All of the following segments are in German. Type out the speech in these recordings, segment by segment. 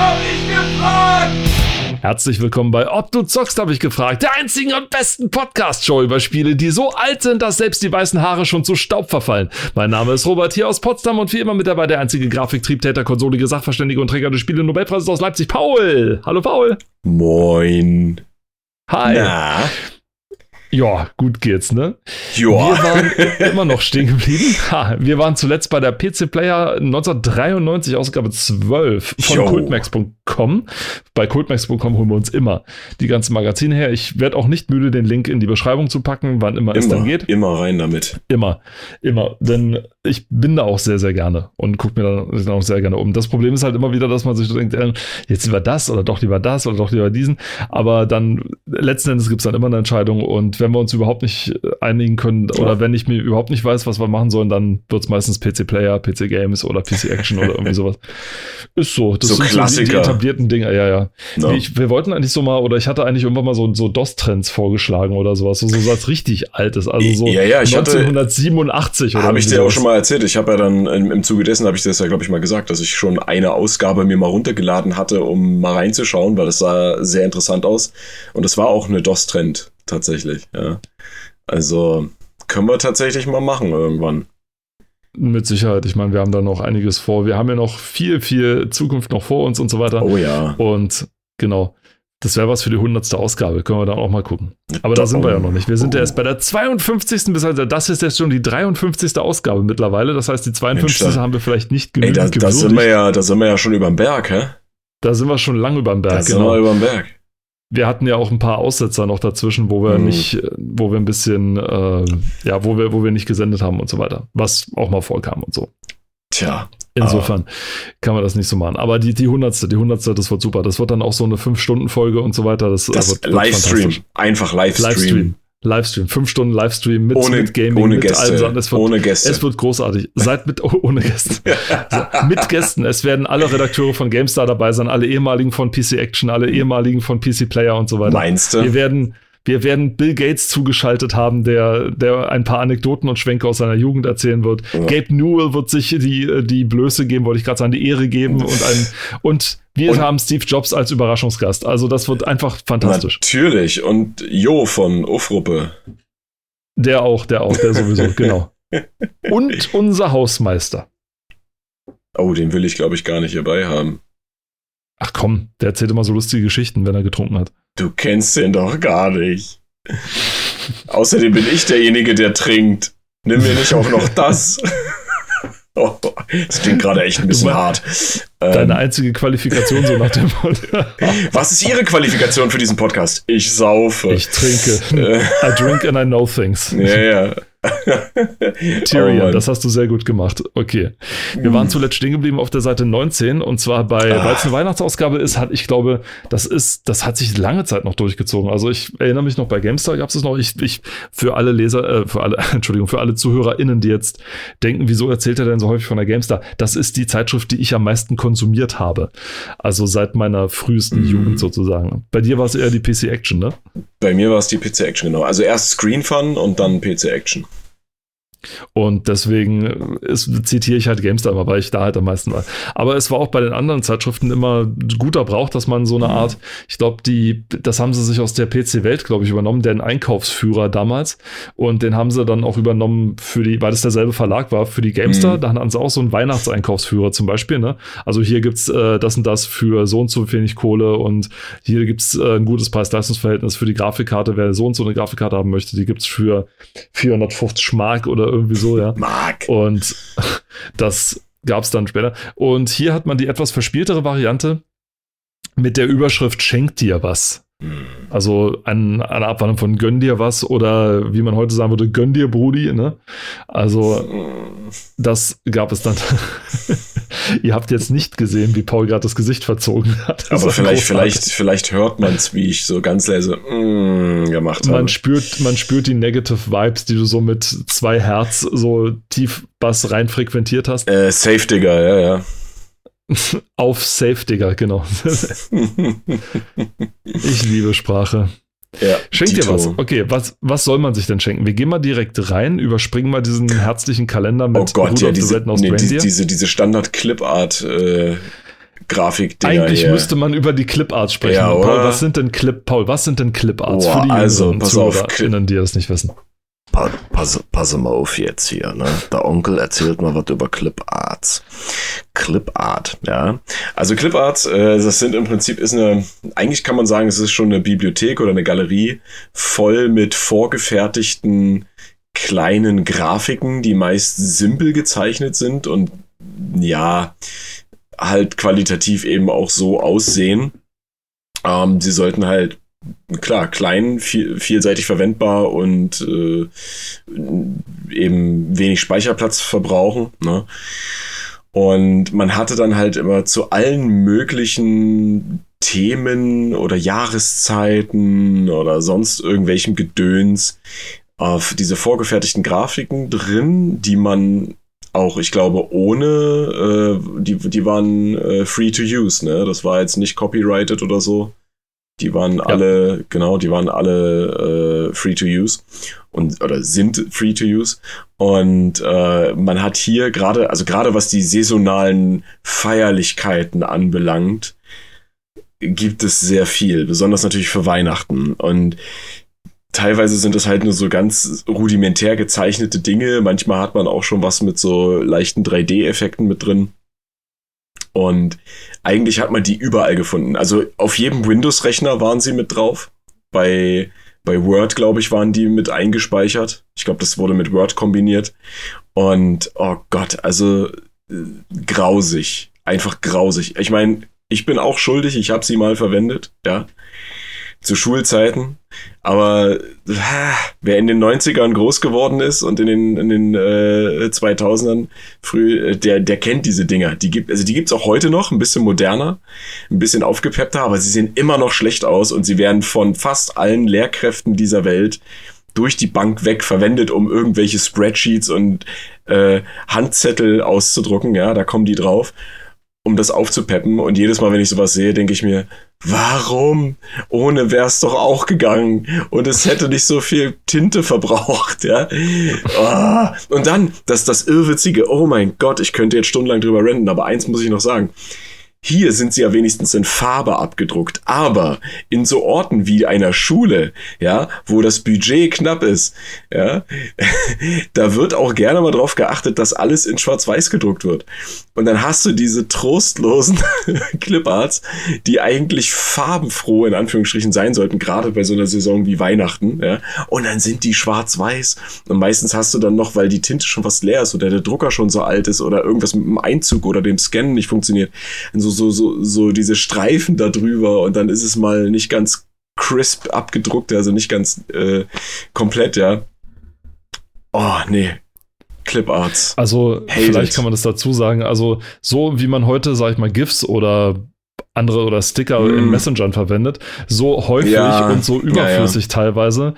hab ich gefragt! Herzlich willkommen bei Ob du zockst, habe ich gefragt. Der einzigen und besten Podcast-Show über Spiele, die so alt sind, dass selbst die weißen Haare schon zu Staub verfallen. Mein Name ist Robert hier aus Potsdam und wie immer mit dabei der einzige Grafiktriebtäter, konsolige Sachverständige und Träger des Spiele Nobelpreises aus Leipzig, Paul. Hallo Paul. Moin. Hi. Na, Ja, gut geht's, ne? Wir joa. waren immer noch stehen geblieben. Ha, wir waren zuletzt bei der PC Player 1993, Ausgabe 12 von Jo. cultmax.com. Bei cultmax.com holen wir uns immer die ganzen Magazine her. Ich werde auch nicht müde, den Link in die Beschreibung zu packen, wann immer, es dann Immer, geht. immer rein damit. Immer, immer. Denn ich bin da auch sehr, sehr gerne und gucke mir dann auch sehr gerne um. Das Problem ist halt immer wieder, dass man sich denkt, äh, jetzt lieber das oder doch lieber das oder doch lieber diesen. Aber dann letzten Endes gibt es dann immer eine Entscheidung. Und wenn wir uns überhaupt nicht äh, einigen können oder wenn ich mir überhaupt nicht weiß, was wir machen sollen, dann wird es meistens PC Player, PC Games oder PC Action oder irgendwie sowas. Ist so. Das So sind So die, die Klassiker. etablierten Dinge. Ja, ja. No. Ich, wir wollten eigentlich so mal, oder ich hatte eigentlich irgendwann mal so, so DOS-Trends vorgeschlagen oder sowas. So, so was richtig Altes. Also so Ja, ja, ich hatte- 1987 oder Habe ich dir auch schon mal erzählt. Ich habe ja dann im, im Zuge dessen, habe ich das ja, glaube ich, mal gesagt, dass ich schon eine Ausgabe mir mal runtergeladen hatte, um mal reinzuschauen, weil das sah sehr interessant aus. Und es war auch eine DOS-Trend tatsächlich. Ja. Also können wir tatsächlich mal machen irgendwann. Mit Sicherheit. Ich meine, wir haben da noch einiges vor. Wir haben ja noch viel, viel Zukunft noch vor uns und so weiter. Oh ja. Und genau, das wäre was für die 100. Ausgabe. Können wir dann auch mal gucken. Aber da sind wir ja noch nicht. Wir sind ja erst bei der 52. bis also das ist jetzt schon die 53. Ausgabe mittlerweile. Das heißt, die 52. Mensch, da- haben wir vielleicht nicht Ey, genügend da, da gewürdigt. sind wir ja, da sind wir ja schon überm Berg, hä? da sind wir schon lang über dem Da Berg. sind Genau. wir überm Berg. wir hatten ja auch ein paar Aussetzer noch dazwischen, wo wir Mhm. nicht, wo wir ein bisschen, äh, ja, wo wir, wo wir nicht gesendet haben und so weiter. Was auch mal vorkam und so. Tja. Insofern kann man das nicht so machen. Aber die, die hundertste, die hundertste, das wird super. Das wird dann auch so eine 5-Stunden-Folge und so weiter. Das, Das wird, wird Livestream. Einfach Livestream. Livestream. Livestream. Fünf Stunden Livestream mit, Ohne, mit Gaming, ohne mit Gäste. allen Sachen. Es wird, ohne Gäste. es wird großartig. Seid mit, oh, ohne Gäste. So, mit Gästen. Es werden alle Redakteure von GameStar dabei sein, alle ehemaligen von PC Action, alle ehemaligen von PC Player und so weiter. Meinst Wir du? werden, wir werden Bill Gates zugeschaltet haben, der, der ein paar Anekdoten und Schwenke aus seiner Jugend erzählen wird. Ja. Gabe Newell wird sich die, die Blöße geben, wollte ich gerade sagen, die Ehre geben und ein, und wir Und- haben Steve Jobs als Überraschungsgast. Also das wird einfach fantastisch. Natürlich. Und Jo von Ufruppe. Der auch, der auch, der sowieso, genau. Und unser Hausmeister. Oh, den will ich, glaube ich, gar nicht hierbei haben. Ach komm, der erzählt immer so lustige Geschichten, wenn er getrunken hat. Du kennst den doch gar nicht. Außerdem bin ich derjenige, der trinkt. Nimm mir nicht auch noch das. oh, das klingt gerade echt ein bisschen mein- hart. Deine Ähm, einzige Qualifikation so nach dem Motto. was ist Ihre Qualifikation für diesen Podcast? Ich saufe. Ich trinke. Äh, I drink and I know things. ja, ja. Tyrion, Oh das hast du sehr gut gemacht. Okay. Wir waren zuletzt stehen geblieben auf der Seite 19 und zwar bei, Ah. weil es eine Weihnachtsausgabe ist, hat ich glaube, das ist, das hat sich lange Zeit noch durchgezogen. Also ich erinnere mich noch bei GameStar gab es es noch. Ich, ich für alle Leser, äh, für alle, Entschuldigung, für alle ZuhörerInnen, die jetzt denken, wieso erzählt er denn so häufig von der GameStar? Das ist die Zeitschrift, die ich am meisten konsumiert habe. Also seit meiner frühesten Mhm. Jugend sozusagen. Bei dir war es eher die PC Action, ne? Bei mir war es die PC Action, genau. Also erst Screen Fun und dann PC Action. Und deswegen ist, zitiere ich halt GameStar immer, weil ich da halt am meisten war. Aber es war auch bei den anderen Zeitschriften immer guter Brauch, dass man so eine Mhm. Art, ich glaube, die, das haben sie sich aus der PC-Welt, glaube ich, übernommen, den Einkaufsführer damals. Und den haben sie dann auch übernommen für die, weil das derselbe Verlag war, für die GameStar. Mhm. Da hatten sie auch so einen Weihnachtseinkaufsführer zum Beispiel. Ne? Also hier gibt's äh, das und das für so und so wenig Kohle und hier gibt's äh, ein gutes Preis-Leistungs-Verhältnis für die Grafikkarte. Wer so und so eine Grafikkarte haben möchte, die gibt's für 450 Mark oder irgendwie so, ja. Mark. Und das gab es dann später. Und hier hat man die etwas verspieltere Variante mit der Überschrift Schenkt dir was. Also ein, eine Abwandlung von Gönn dir was oder wie man heute sagen würde, Gönn dir Brudi. Ne? Also das gab es dann. Ihr habt jetzt nicht gesehen, wie Paul gerade das Gesicht verzogen hat. Das Aber vielleicht, vielleicht, vielleicht hört man es, wie ich so ganz leise mm, gemacht habe. Man spürt, man spürt die Negative Vibes, die du so mit zwei Herz so tief Bass rein frequentiert hast. Äh, Safe Digger, ja, ja. Auf Safe, Digga, genau. ich liebe Sprache. ja Schenk dir was. Okay, was, was soll man sich denn schenken? Wir gehen mal direkt rein, überspringen mal diesen herzlichen Kalender mit Oh Gott, ja, Rudolph the diese, nee, die, Reindeer. diese, diese Standard-Clip-Art. Äh, Grafikdinger Eigentlich hier. müsste man über die Cliparts sprechen. Ja, Paul, was sind denn Clip, Paul, was sind denn Cliparts Boah, für die also, jüngeren pass auf, ZuhörerInnen, die das nicht wissen? Pa pass, pass mal auf jetzt hier, ne? Der Onkel erzählt mal was über Cliparts. Clipart, ja. Also Cliparts, äh, das sind im Prinzip ist eine, eigentlich kann man sagen, es ist schon eine Bibliothek oder eine Galerie voll mit vorgefertigten kleinen Grafiken, die meist simpel gezeichnet sind und ja, halt qualitativ eben auch so aussehen. Ähm, sie sollten halt klar, klein, viel, vielseitig verwendbar und äh, eben wenig Speicherplatz verbrauchen. Ne? Und man hatte dann halt immer zu allen möglichen Themen oder Jahreszeiten oder sonst irgendwelchem Gedöns auf diese vorgefertigten Grafiken drin, die man auch, ich glaube, ohne, äh, die, die waren äh, free to use, ne? Das war jetzt nicht copyrighted oder so. Die waren ja. alle, genau, die waren alle äh, free to use und oder sind free to use. Und äh, man hat hier gerade, also gerade was die saisonalen Feierlichkeiten anbelangt, gibt es sehr viel, besonders natürlich für Weihnachten. Und teilweise sind es halt nur so ganz rudimentär gezeichnete Dinge. Manchmal hat man auch schon was mit so leichten 3D-Effekten mit drin. Und eigentlich hat man die überall gefunden. Also auf jedem Windows-Rechner waren sie mit drauf. Bei, bei Word, glaube ich, waren die mit eingespeichert. Ich glaube, das wurde mit Word kombiniert. Und oh Gott, also äh, grausig. Einfach grausig. Ich meine, ich bin auch schuldig, ich habe sie mal verwendet, ja. Zu Schulzeiten. Aber äh, wer in den 90ern groß geworden ist und in den, in den äh, 2000ern früh, der, der kennt diese Dinger. Die gibt, also die gibt's auch heute noch, ein bisschen moderner, ein bisschen aufgepeppter, aber sie sehen immer noch schlecht aus und sie werden von fast allen Lehrkräften dieser Welt durch die Bank weg verwendet, um irgendwelche Spreadsheets und äh, Handzettel auszudrucken. Ja, da kommen die drauf um das aufzupeppen. Und jedes Mal, wenn ich sowas sehe, denke ich mir, warum? Ohne wäre es doch auch gegangen. Und es hätte nicht so viel Tinte verbraucht, ja. Oh. Und dann, das, das Irrwitzige, oh mein Gott, ich könnte jetzt stundenlang drüber renten, aber eins muss ich noch sagen. Hier sind sie ja wenigstens in Farbe abgedruckt, aber in so Orten wie einer Schule, ja, wo das Budget knapp ist, ja, da wird auch gerne mal drauf geachtet, dass alles in Schwarz-Weiß gedruckt wird. Und dann hast du diese trostlosen Cliparts, die eigentlich farbenfroh in Anführungsstrichen sein sollten, gerade bei so einer Saison wie Weihnachten, ja. Und dann sind die schwarz-weiß. Und meistens hast du dann noch, weil die Tinte schon fast leer ist oder der Drucker schon so alt ist oder irgendwas mit dem Einzug oder dem Scannen nicht funktioniert, so, so, so, so diese Streifen da drüber und dann ist es mal nicht ganz crisp abgedruckt, also nicht ganz äh, komplett, ja. Oh, nee, Cliparts. Also Hate vielleicht it. kann man das dazu sagen. Also so wie man heute, sag ich mal, GIFs oder andere oder Sticker mm. in Messengern verwendet, so häufig ja. und so überflüssig ja, ja. teilweise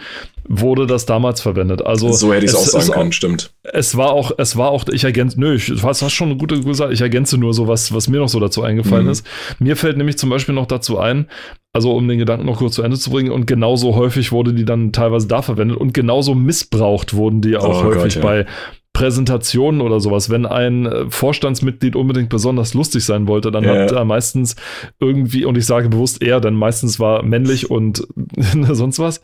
wurde das damals verwendet. Also so hätte ich es auch sagen können, stimmt. Es war auch, es war auch, ich ergänze, nö, ich, du hast schon eine gute gesagt, ich ergänze nur so was, was mir noch so dazu eingefallen mhm. ist. Mir fällt nämlich zum Beispiel noch dazu ein, also um den Gedanken noch kurz zu Ende zu bringen, und genauso häufig wurde die dann teilweise da verwendet und genauso missbraucht wurden die auch oh häufig Gott, bei Präsentationen oder sowas, wenn ein äh, Vorstandsmitglied unbedingt besonders lustig sein wollte, dann ja. hat er meistens irgendwie, und ich sage bewusst er, denn meistens war männlich und sonst was,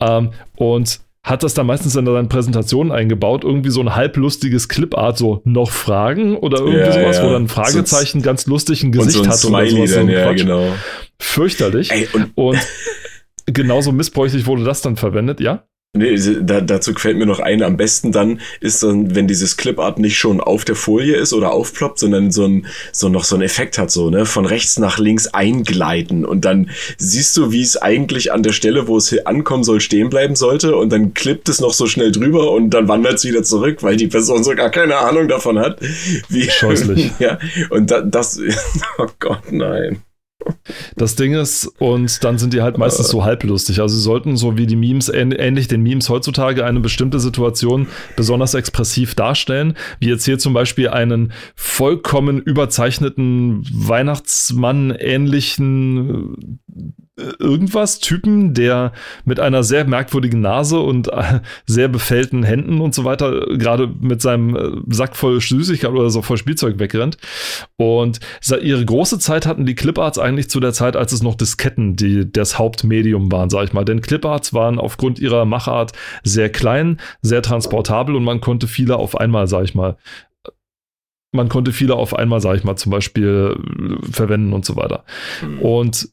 ähm, und hat das dann meistens in seinen Präsentationen eingebaut, irgendwie so ein halblustiges Clipart, so noch Fragen oder irgendwie ja, sowas, ja. wo dann ein Fragezeichen so ganz lustig ein Gesicht so ein hat Smiley oder sowas. Dann, so ja, genau. Fürchterlich. Ey, und, und genauso missbräuchlich wurde das dann verwendet, ja? Nee, da, dazu fällt mir noch ein, am besten dann ist dann, wenn dieses Clipart nicht schon auf der Folie ist oder aufploppt, sondern so ein, so noch so ein Effekt hat, so, ne, von rechts nach links eingleiten und dann siehst du, wie es eigentlich an der Stelle, wo es ankommen soll, stehen bleiben sollte und dann klippt es noch so schnell drüber und dann wandert es wieder zurück, weil die Person so gar keine Ahnung davon hat. Wie, Scheußlich. ja, und da, das, oh Gott, nein. Das Ding ist, und dann sind die halt meistens so halblustig. Also sie sollten so wie die Memes, ähnlich den Memes heutzutage, eine bestimmte Situation besonders expressiv darstellen. Wie jetzt hier zum Beispiel einen vollkommen überzeichneten Weihnachtsmann ähnlichen irgendwas Typen, der mit einer sehr merkwürdigen Nase und äh, sehr befällten Händen und so weiter gerade mit seinem äh, Sack voll Süßigkeit oder so voll Spielzeug wegrennt. Und ihre große Zeit hatten die Cliparts eigentlich zu der Zeit, als es noch Disketten, die das Hauptmedium waren, sag ich mal. Denn Cliparts waren aufgrund ihrer Machart sehr klein, sehr transportabel und man konnte viele auf einmal, sag ich mal, man konnte viele auf einmal, sag ich mal, zum Beispiel verwenden und so weiter. Mhm. Und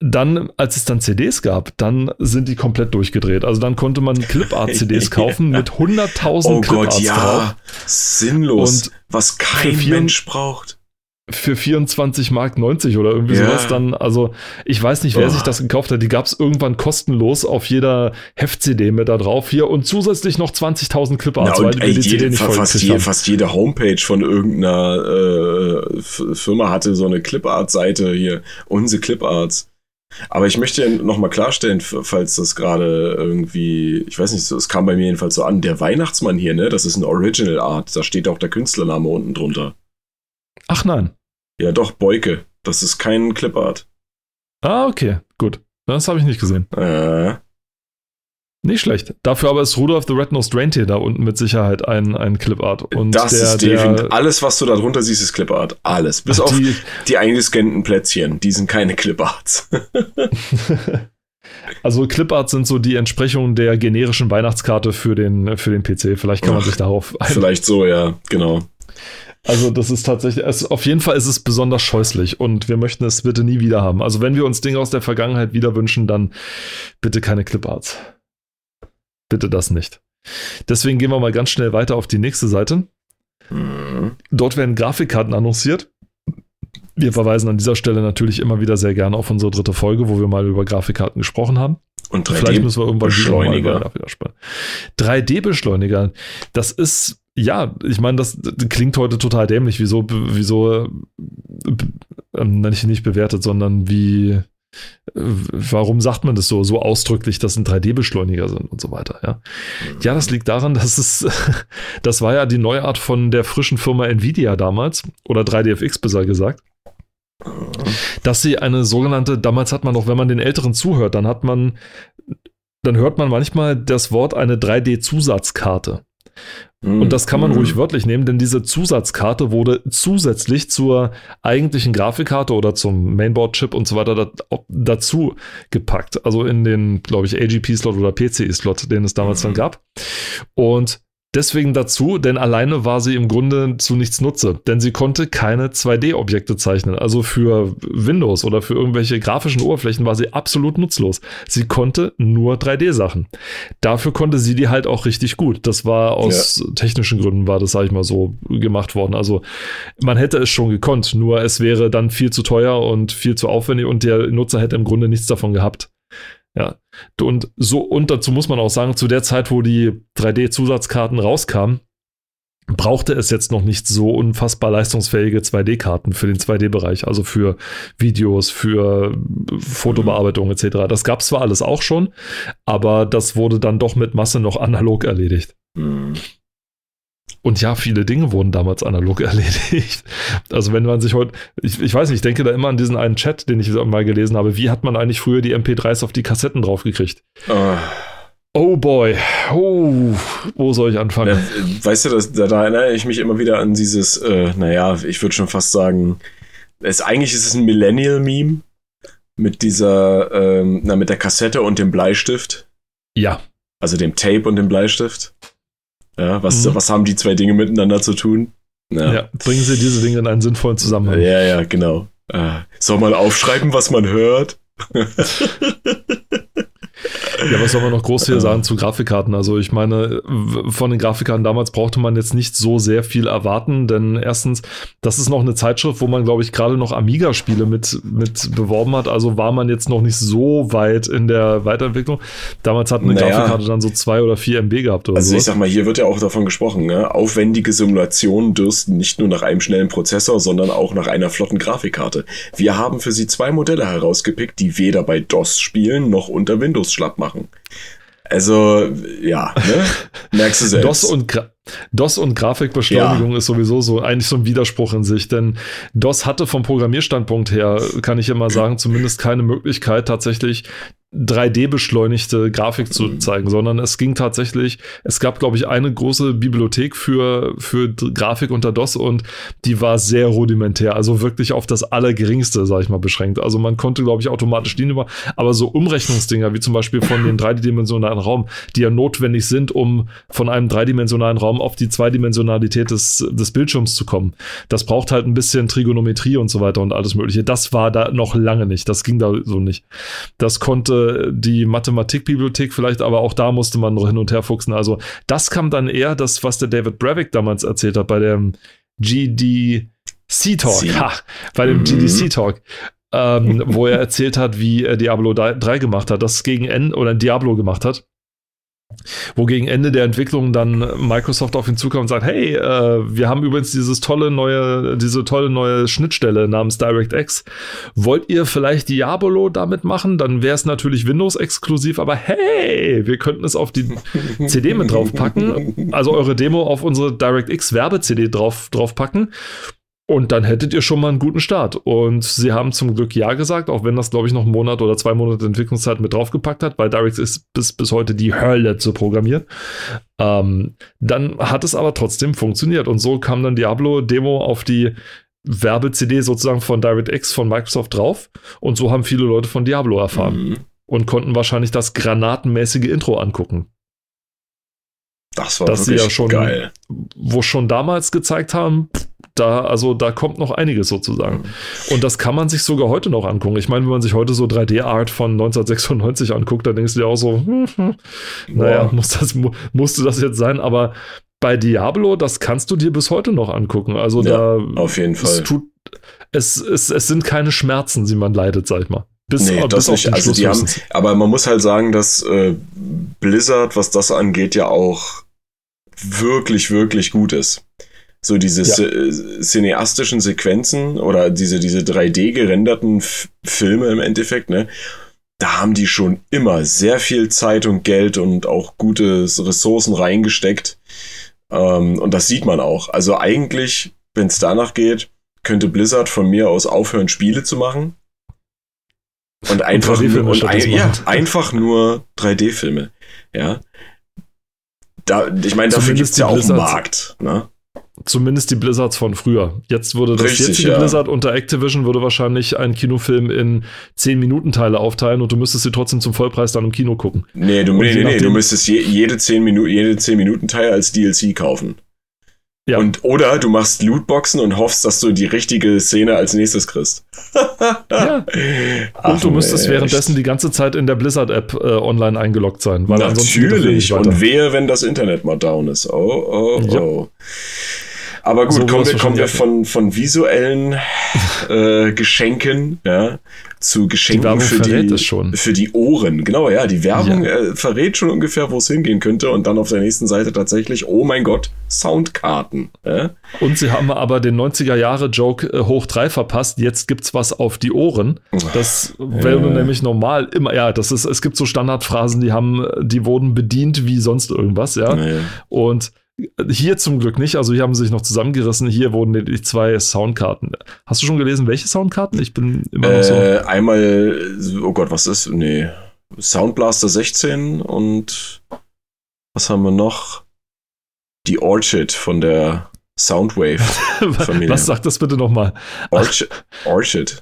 dann, als es dann CDs gab, dann sind die komplett durchgedreht. Also dann konnte man Clipart-CDs kaufen mit 100.000 oh Cliparts Gott, ja. drauf. Sinnlos. Und was kein Mensch braucht für 24 Mark 90 oder irgendwie ja. sowas dann, also ich weiß nicht, wer oh. sich das gekauft hat, die gab es irgendwann kostenlos auf jeder Heft-CD mit da drauf hier und zusätzlich noch 20.000 Cliparts, weil die CD nicht fast, je, fast jede Homepage von irgendeiner äh, Firma hatte so eine Clipart-Seite hier, unsere Cliparts. Aber ich möchte nochmal klarstellen, falls das gerade irgendwie, ich weiß nicht, es kam bei mir jedenfalls so an, der Weihnachtsmann hier, ne, das ist ein Original Art, da steht auch der Künstlername unten drunter. Ach nein. Ja, doch, Beuke. Das ist kein Clipart. Ah, okay, gut. Das habe ich nicht gesehen. Äh. Nicht schlecht. Dafür aber ist Rudolph the Red-Nosed Reindeer da unten mit Sicherheit ein, ein Clipart. Und das der, ist definitiv. Alles, was du da drunter siehst, ist Clipart. Alles. Bis die, auf die eingescannten Plätzchen. Die sind keine Cliparts. also Cliparts sind so die Entsprechung der generischen Weihnachtskarte für den, für den PC. Vielleicht kann man Ach, sich darauf ein. Vielleicht so, ja, genau. Also das ist tatsächlich, es, auf jeden Fall ist es besonders scheußlich und wir möchten es bitte nie wieder haben. Also wenn wir uns Dinge aus der Vergangenheit wieder wünschen, dann bitte keine Cliparts. Bitte das nicht. Deswegen gehen wir mal ganz schnell weiter auf die nächste Seite. Mhm. Dort werden Grafikkarten annonciert. Wir verweisen an dieser Stelle natürlich immer wieder sehr gerne auf unsere dritte Folge, wo wir mal über Grafikkarten gesprochen haben. Und 3D Vielleicht müssen wir irgendwann Beschleuniger. 3D-Beschleuniger. Das ist ja, ich meine, das, das, klingt heute total dämlich. Wieso, wieso, äh, nicht, nicht bewertet, sondern wie, warum sagt man das so, so ausdrücklich, dass ein 3D-Beschleuniger sind und so weiter, ja. Ja, das liegt daran, dass es, das war ja die Neuart von der frischen Firma Nvidia damals, oder 3DFX besser gesagt dass sie eine sogenannte, damals hat man noch, wenn man den Älteren zuhört, dann hat man, dann hört man manchmal das Wort eine 3D-Zusatzkarte. Und das kann man mhm. ruhig wörtlich nehmen, denn diese Zusatzkarte wurde zusätzlich zur eigentlichen Grafikkarte oder zum Mainboard-Chip und so weiter dazu gepackt. Also in den, glaube ich, AGP-Slot oder PCI-Slot, den es damals mhm. dann gab. Und deswegen dazu, denn alleine war sie im Grunde zu nichts Nutze, denn sie konnte keine 2D-Objekte zeichnen. Also für Windows oder für irgendwelche grafischen Oberflächen war sie absolut nutzlos. Sie konnte nur 3D-Sachen. Dafür konnte sie die halt auch richtig gut. Das war aus ja. technischen Gründen war das, sag ich mal, so gemacht worden. Also man hätte es schon gekonnt, nur es wäre dann viel zu teuer und viel zu aufwendig und der Nutzer hätte im Grunde nichts davon gehabt. Ja. Und so, und dazu muss man auch sagen, zu der Zeit, wo die 3D-Zusatzkarten rauskamen, brauchte es jetzt noch nicht so unfassbar leistungsfähige 2D-Karten für den 2D-Bereich, also für Videos, für Fotobearbeitung etc. Das gab es zwar alles auch schon, aber das wurde dann doch mit Masse noch analog erledigt. Mhm. Und ja, viele Dinge wurden damals analog erledigt. Also wenn man sich heute, ich, ich weiß nicht, ich denke da immer an diesen einen Chat, den ich mal gelesen habe. Wie hat man eigentlich früher die MP3s auf die Kassetten draufgekriegt? Uh. Oh boy, oh, wo soll ich anfangen? Ja, weißt du, das, da, da, erinnere ich mich immer wieder an dieses, äh, naja, ich würde schon fast sagen, es, eigentlich ist es ein Millennial-Meme mit dieser, ähm, na, mit der Kassette und dem Bleistift. Ja. Also dem Tape und dem Bleistift. Ja, was, mhm. was haben die zwei Dinge miteinander zu tun? Ja. ja. bringen Sie diese Dinge in einen sinnvollen Zusammenhang. Ja, ja, genau. Äh, soll man aufschreiben, was man hört? Ja, was soll man noch groß hier sagen zu Grafikkarten? Also ich meine, von den Grafikkarten damals brauchte man jetzt nicht so sehr viel erwarten, denn erstens, das ist noch eine Zeitschrift, wo man, glaube ich, gerade noch Amiga-Spiele mit, mit beworben hat. Also war man jetzt noch nicht so weit in der Weiterentwicklung. Damals hat eine naja. Grafikkarte dann so zwei oder vier MB gehabt oder Also sowas. ich sag mal, hier wird ja auch davon gesprochen, ne? aufwendige Simulationen dürsten nicht nur nach einem schnellen Prozessor, sondern auch nach einer flotten Grafikkarte. Wir haben für sie zwei Modelle herausgepickt, die weder bei DOS spielen noch unter Windows schlapp machen machen. Also, ja, ne? Merkst du selbst. DOS und, Gra DOS und Grafikbeschleunigung ja. ist sowieso so eigentlich so ein Widerspruch in sich, denn DOS hatte vom Programmierstandpunkt her, kann ich immer sagen, zumindest keine Möglichkeit, tatsächlich 3D-beschleunigte Grafik zu mhm. zeigen, sondern es ging tatsächlich, es gab, glaube ich, eine große Bibliothek für, für Grafik unter DOS und die war sehr rudimentär, also wirklich auf das Allergeringste, sage ich mal, beschränkt. Also man konnte, glaube ich, automatisch dienen über, aber so Umrechnungsdinger, wie zum Beispiel von den dreidimensionalen Raum, die ja notwendig sind, um von einem dreidimensionalen Raum auf die Zweidimensionalität des, des Bildschirms zu kommen. Das braucht halt ein bisschen Trigonometrie und so weiter und alles mögliche. Das war da noch lange nicht. Das ging da so nicht. Das konnte die Mathematikbibliothek vielleicht, aber auch da musste man noch hin und her fuchsen. Also das kam dann eher das, was der David Brevik damals erzählt hat bei dem GDC Talk. Ha, bei dem mhm. GDC Talk. Ähm, wo er erzählt hat, wie er Diablo 3 gemacht hat, das gegen Ende oder Diablo gemacht hat wo gegen Ende der Entwicklung dann Microsoft auf ihn zukommt und sagt, hey, äh, wir haben übrigens dieses tolle neue, diese tolle neue Schnittstelle namens DirectX. Wollt ihr vielleicht Diabolo damit machen? Dann wäre es natürlich Windows-exklusiv, aber hey, wir könnten es auf die CD mit draufpacken, also eure Demo auf unsere DirectX Werbe-CD drauf, draufpacken und dann hättet ihr schon mal einen guten Start. Und sie haben zum Glück Ja gesagt, auch wenn das, glaube ich, noch einen Monat oder zwei Monate Entwicklungszeit mit draufgepackt hat, weil Direct ist bis, bis heute die Hölle zu programmieren. Ähm, dann hat es aber trotzdem funktioniert. Und so kam dann Diablo-Demo auf die Werbe-CD sozusagen von DirectX von Microsoft drauf. Und so haben viele Leute von Diablo erfahren. Mhm. Und konnten wahrscheinlich das granatenmäßige Intro angucken. Das war das wirklich ja schon, geil. Wo schon damals gezeigt haben, da, also da kommt noch einiges sozusagen. Und das kann man sich sogar heute noch angucken. Ich meine, wenn man sich heute so 3D-Art von 1996 anguckt, dann denkst du dir auch so, hm, hm, naja, muss das, musste das jetzt sein, aber bei Diablo, das kannst du dir bis heute noch angucken. Also ja, da auf jeden Fall. Es, tut, es, es, es sind keine Schmerzen, die man leidet, sag ich mal. Bis, nee, das nicht. Also die haben, aber man muss halt sagen, dass äh, Blizzard, was das angeht, ja auch wirklich, wirklich gut ist so diese ja. cineastischen Sequenzen oder diese, diese 3D gerenderten Filme im Endeffekt, ne? Da haben die schon immer sehr viel Zeit und Geld und auch gute Ressourcen reingesteckt. Ähm, und das sieht man auch. Also eigentlich, wenn es danach geht, könnte Blizzard von mir aus aufhören, Spiele zu machen. Und einfach, und nur, und ein, ja, einfach nur 3D-Filme. Ja. Da, ich meine, dafür gibt es ja auch einen Markt. Ne? Zumindest die Blizzards von früher. Jetzt würde das Richtig, jetzige ja. Blizzard unter Activision würde wahrscheinlich einen Kinofilm in 10 Minuten Teile aufteilen und du müsstest sie trotzdem zum Vollpreis dann im Kino gucken. Nee, du, nee, nee, nee, du müsstest je, jede 10 Minuten, jede 10 Minuten Teil als DLC kaufen. Ja. Und, oder du machst Lootboxen und hoffst, dass du die richtige Szene als nächstes kriegst. ja. Ach, und du müsstest echt. währenddessen die ganze Zeit in der Blizzard-App äh, online eingeloggt sein. Weil Natürlich. Und wehe, wenn das Internet mal down ist. Oh, oh, oh. Ja. Aber gut, so kommen wir, kommen wir von, von visuellen äh, Geschenken ja, zu Geschenken für die, für die Ohren. Genau, ja, die Werbung ja. Äh, verrät schon ungefähr, wo es hingehen könnte. Und dann auf der nächsten Seite tatsächlich, oh mein Gott, Soundkarten. Ja? Und sie haben aber den 90er-Jahre-Joke äh, hoch 3 verpasst. Jetzt gibt's was auf die Ohren. Das wäre nämlich normal immer, ja, das ist, es gibt so Standardphrasen, die haben, die wurden bedient wie sonst irgendwas, ja. Und hier zum Glück nicht. Also hier haben sie sich noch zusammengerissen. Hier wurden die zwei Soundkarten. Hast du schon gelesen, welche Soundkarten? Ich bin immer noch so. Äh, einmal, oh Gott, was ist? Nee. Soundblaster 16 und was haben wir noch? Die Orchid von der Soundwave-Familie. was sagt das bitte nochmal? Orchid. Orchid.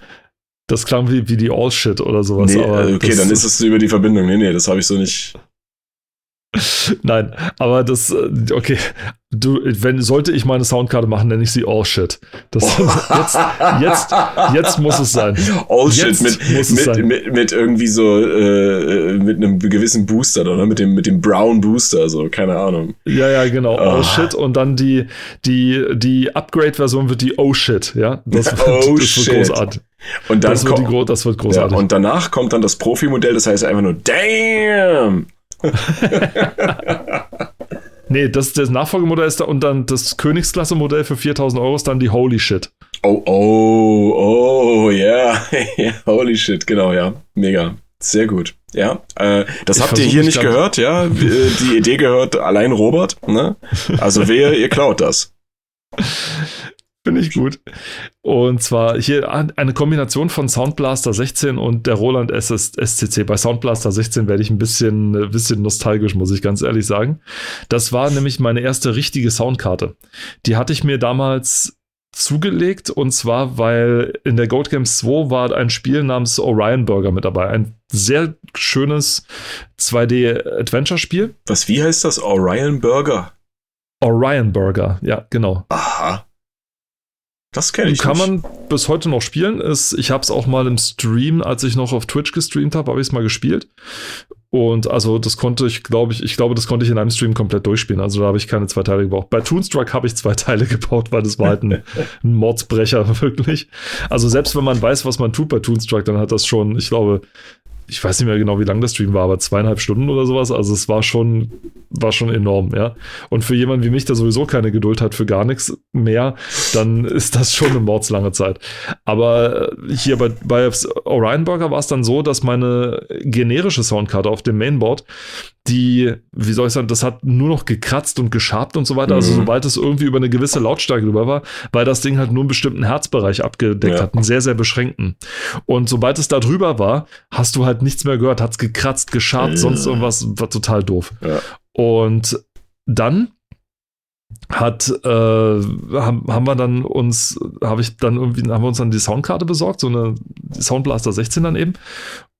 Das klang wie, wie die Shit oder sowas. Nee, okay, dann ist es über die Verbindung. Nee, nee, das habe ich so nicht. Nein, aber das, äh, okay, du, wenn, sollte ich meine Soundkarte machen, nenne ich sie All Shit. Das, jetzt, jetzt, jetzt muss es sein. All jetzt Shit mit, mit, mit, mit, irgendwie so, äh, mit einem gewissen Booster, oder? Mit dem, mit dem Brown Booster, so, keine Ahnung. Ja, ja, genau, oh. All Shit und dann die, die, die Upgrade-Version wird die Oh Shit, ja. Das, oh das wird großartig. Und dann das, wird die, das wird großartig. Ja, und danach kommt dann das Profi-Modell, das heißt einfach nur Damn! nee, das, das Nachfolgemodell ist da und dann das Königsklasse-Modell für 4000 Euro ist dann die Holy Shit. Oh, oh, oh, ja. Yeah. Holy Shit, genau, ja. Mega. Sehr gut. Ja, äh, das ich habt ihr hier nicht gehört, ja? Die Idee gehört allein Robert, ne? Also wer, ihr klaut das. Finde ich gut. Und zwar hier eine Kombination von Soundblaster 16 und der Roland SS SCC. Bei Soundblaster 16 werde ich ein bisschen, ein bisschen nostalgisch, muss ich ganz ehrlich sagen. Das war nämlich meine erste richtige Soundkarte. Die hatte ich mir damals zugelegt und zwar, weil in der Gold Games 2 war ein Spiel namens Orion Burger mit dabei. Ein sehr schönes 2D-Adventure-Spiel. Was, wie heißt das? Orion Burger? Orion Burger, ja, genau. Aha. Das kenne ich Kann nicht. man bis heute noch spielen. Ist, ich habe es auch mal im Stream, als ich noch auf Twitch gestreamt habe, habe ich es mal gespielt. Und also das konnte ich, glaube ich, ich glaube, das konnte ich in einem Stream komplett durchspielen. Also da habe ich keine zwei Teile gebraucht. Bei Toonstruck habe ich zwei Teile gebaut, weil das war halt ein, ein Mordsbrecher, wirklich. Also selbst wenn man weiß, was man tut bei Toonstruck, dann hat das schon, ich glaube, ich weiß nicht mehr genau, wie lang der Stream war, aber zweieinhalb Stunden oder sowas. Also es war schon, war schon enorm, ja. Und für jemanden wie mich, der sowieso keine Geduld hat für gar nichts mehr, dann ist das schon eine mordslange Zeit. Aber äh, hier bei, bei Orion Burger war es dann so, dass meine generische Soundkarte auf dem Mainboard die, wie soll ich sagen, das hat nur noch gekratzt und geschabt und so weiter. Also mhm. Also sobald es irgendwie über eine gewisse Lautstärke drüber war, weil das Ding halt nur einen bestimmten Herzbereich abgedeckt ja. hat, einen sehr, sehr beschränkten. Und sobald es da drüber war, hast du halt nichts mehr gehört, hat es gekratzt, geschabt, ja. sonst irgendwas, war total doof. Ja. Und dann hat äh, haben, haben wir dann uns habe ich dann irgendwie haben wir uns dann die Soundkarte besorgt so eine Soundblaster 16 dann eben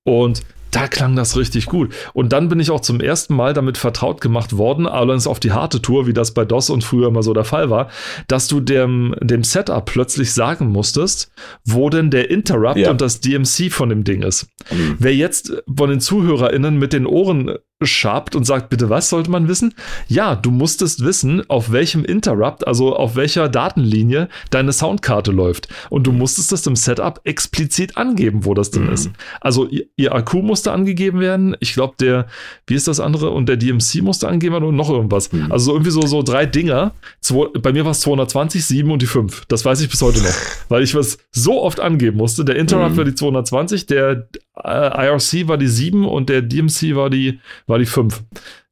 und da klang das richtig gut. Und dann bin ich auch zum ersten Mal damit vertraut gemacht worden, allerdings auf die harte Tour, wie das bei DOS und früher immer so der Fall war, dass du dem, dem Setup plötzlich sagen musstest, wo denn der Interrupt ja. und das DMC von dem Ding ist. Mhm. Wer jetzt von den ZuhörerInnen mit den Ohren schabt und sagt, bitte was sollte man wissen? Ja, du musstest wissen, auf welchem Interrupt, also auf welcher Datenlinie deine Soundkarte läuft. Und du musstest das im Setup explizit angeben, wo das denn mhm. ist. Also ihr Akku musste angegeben werden. Ich glaube, der, wie ist das andere? Und der DMC musste angegeben werden und noch irgendwas. Mhm. Also irgendwie so, so drei Dinger. Zwei, bei mir war es 220, 7 und die 5. Das weiß ich bis heute noch. weil ich was so oft angeben musste. Der Interrupt mhm. war die 220, der äh, IRC war die 7 und der DMC war die, war die 5.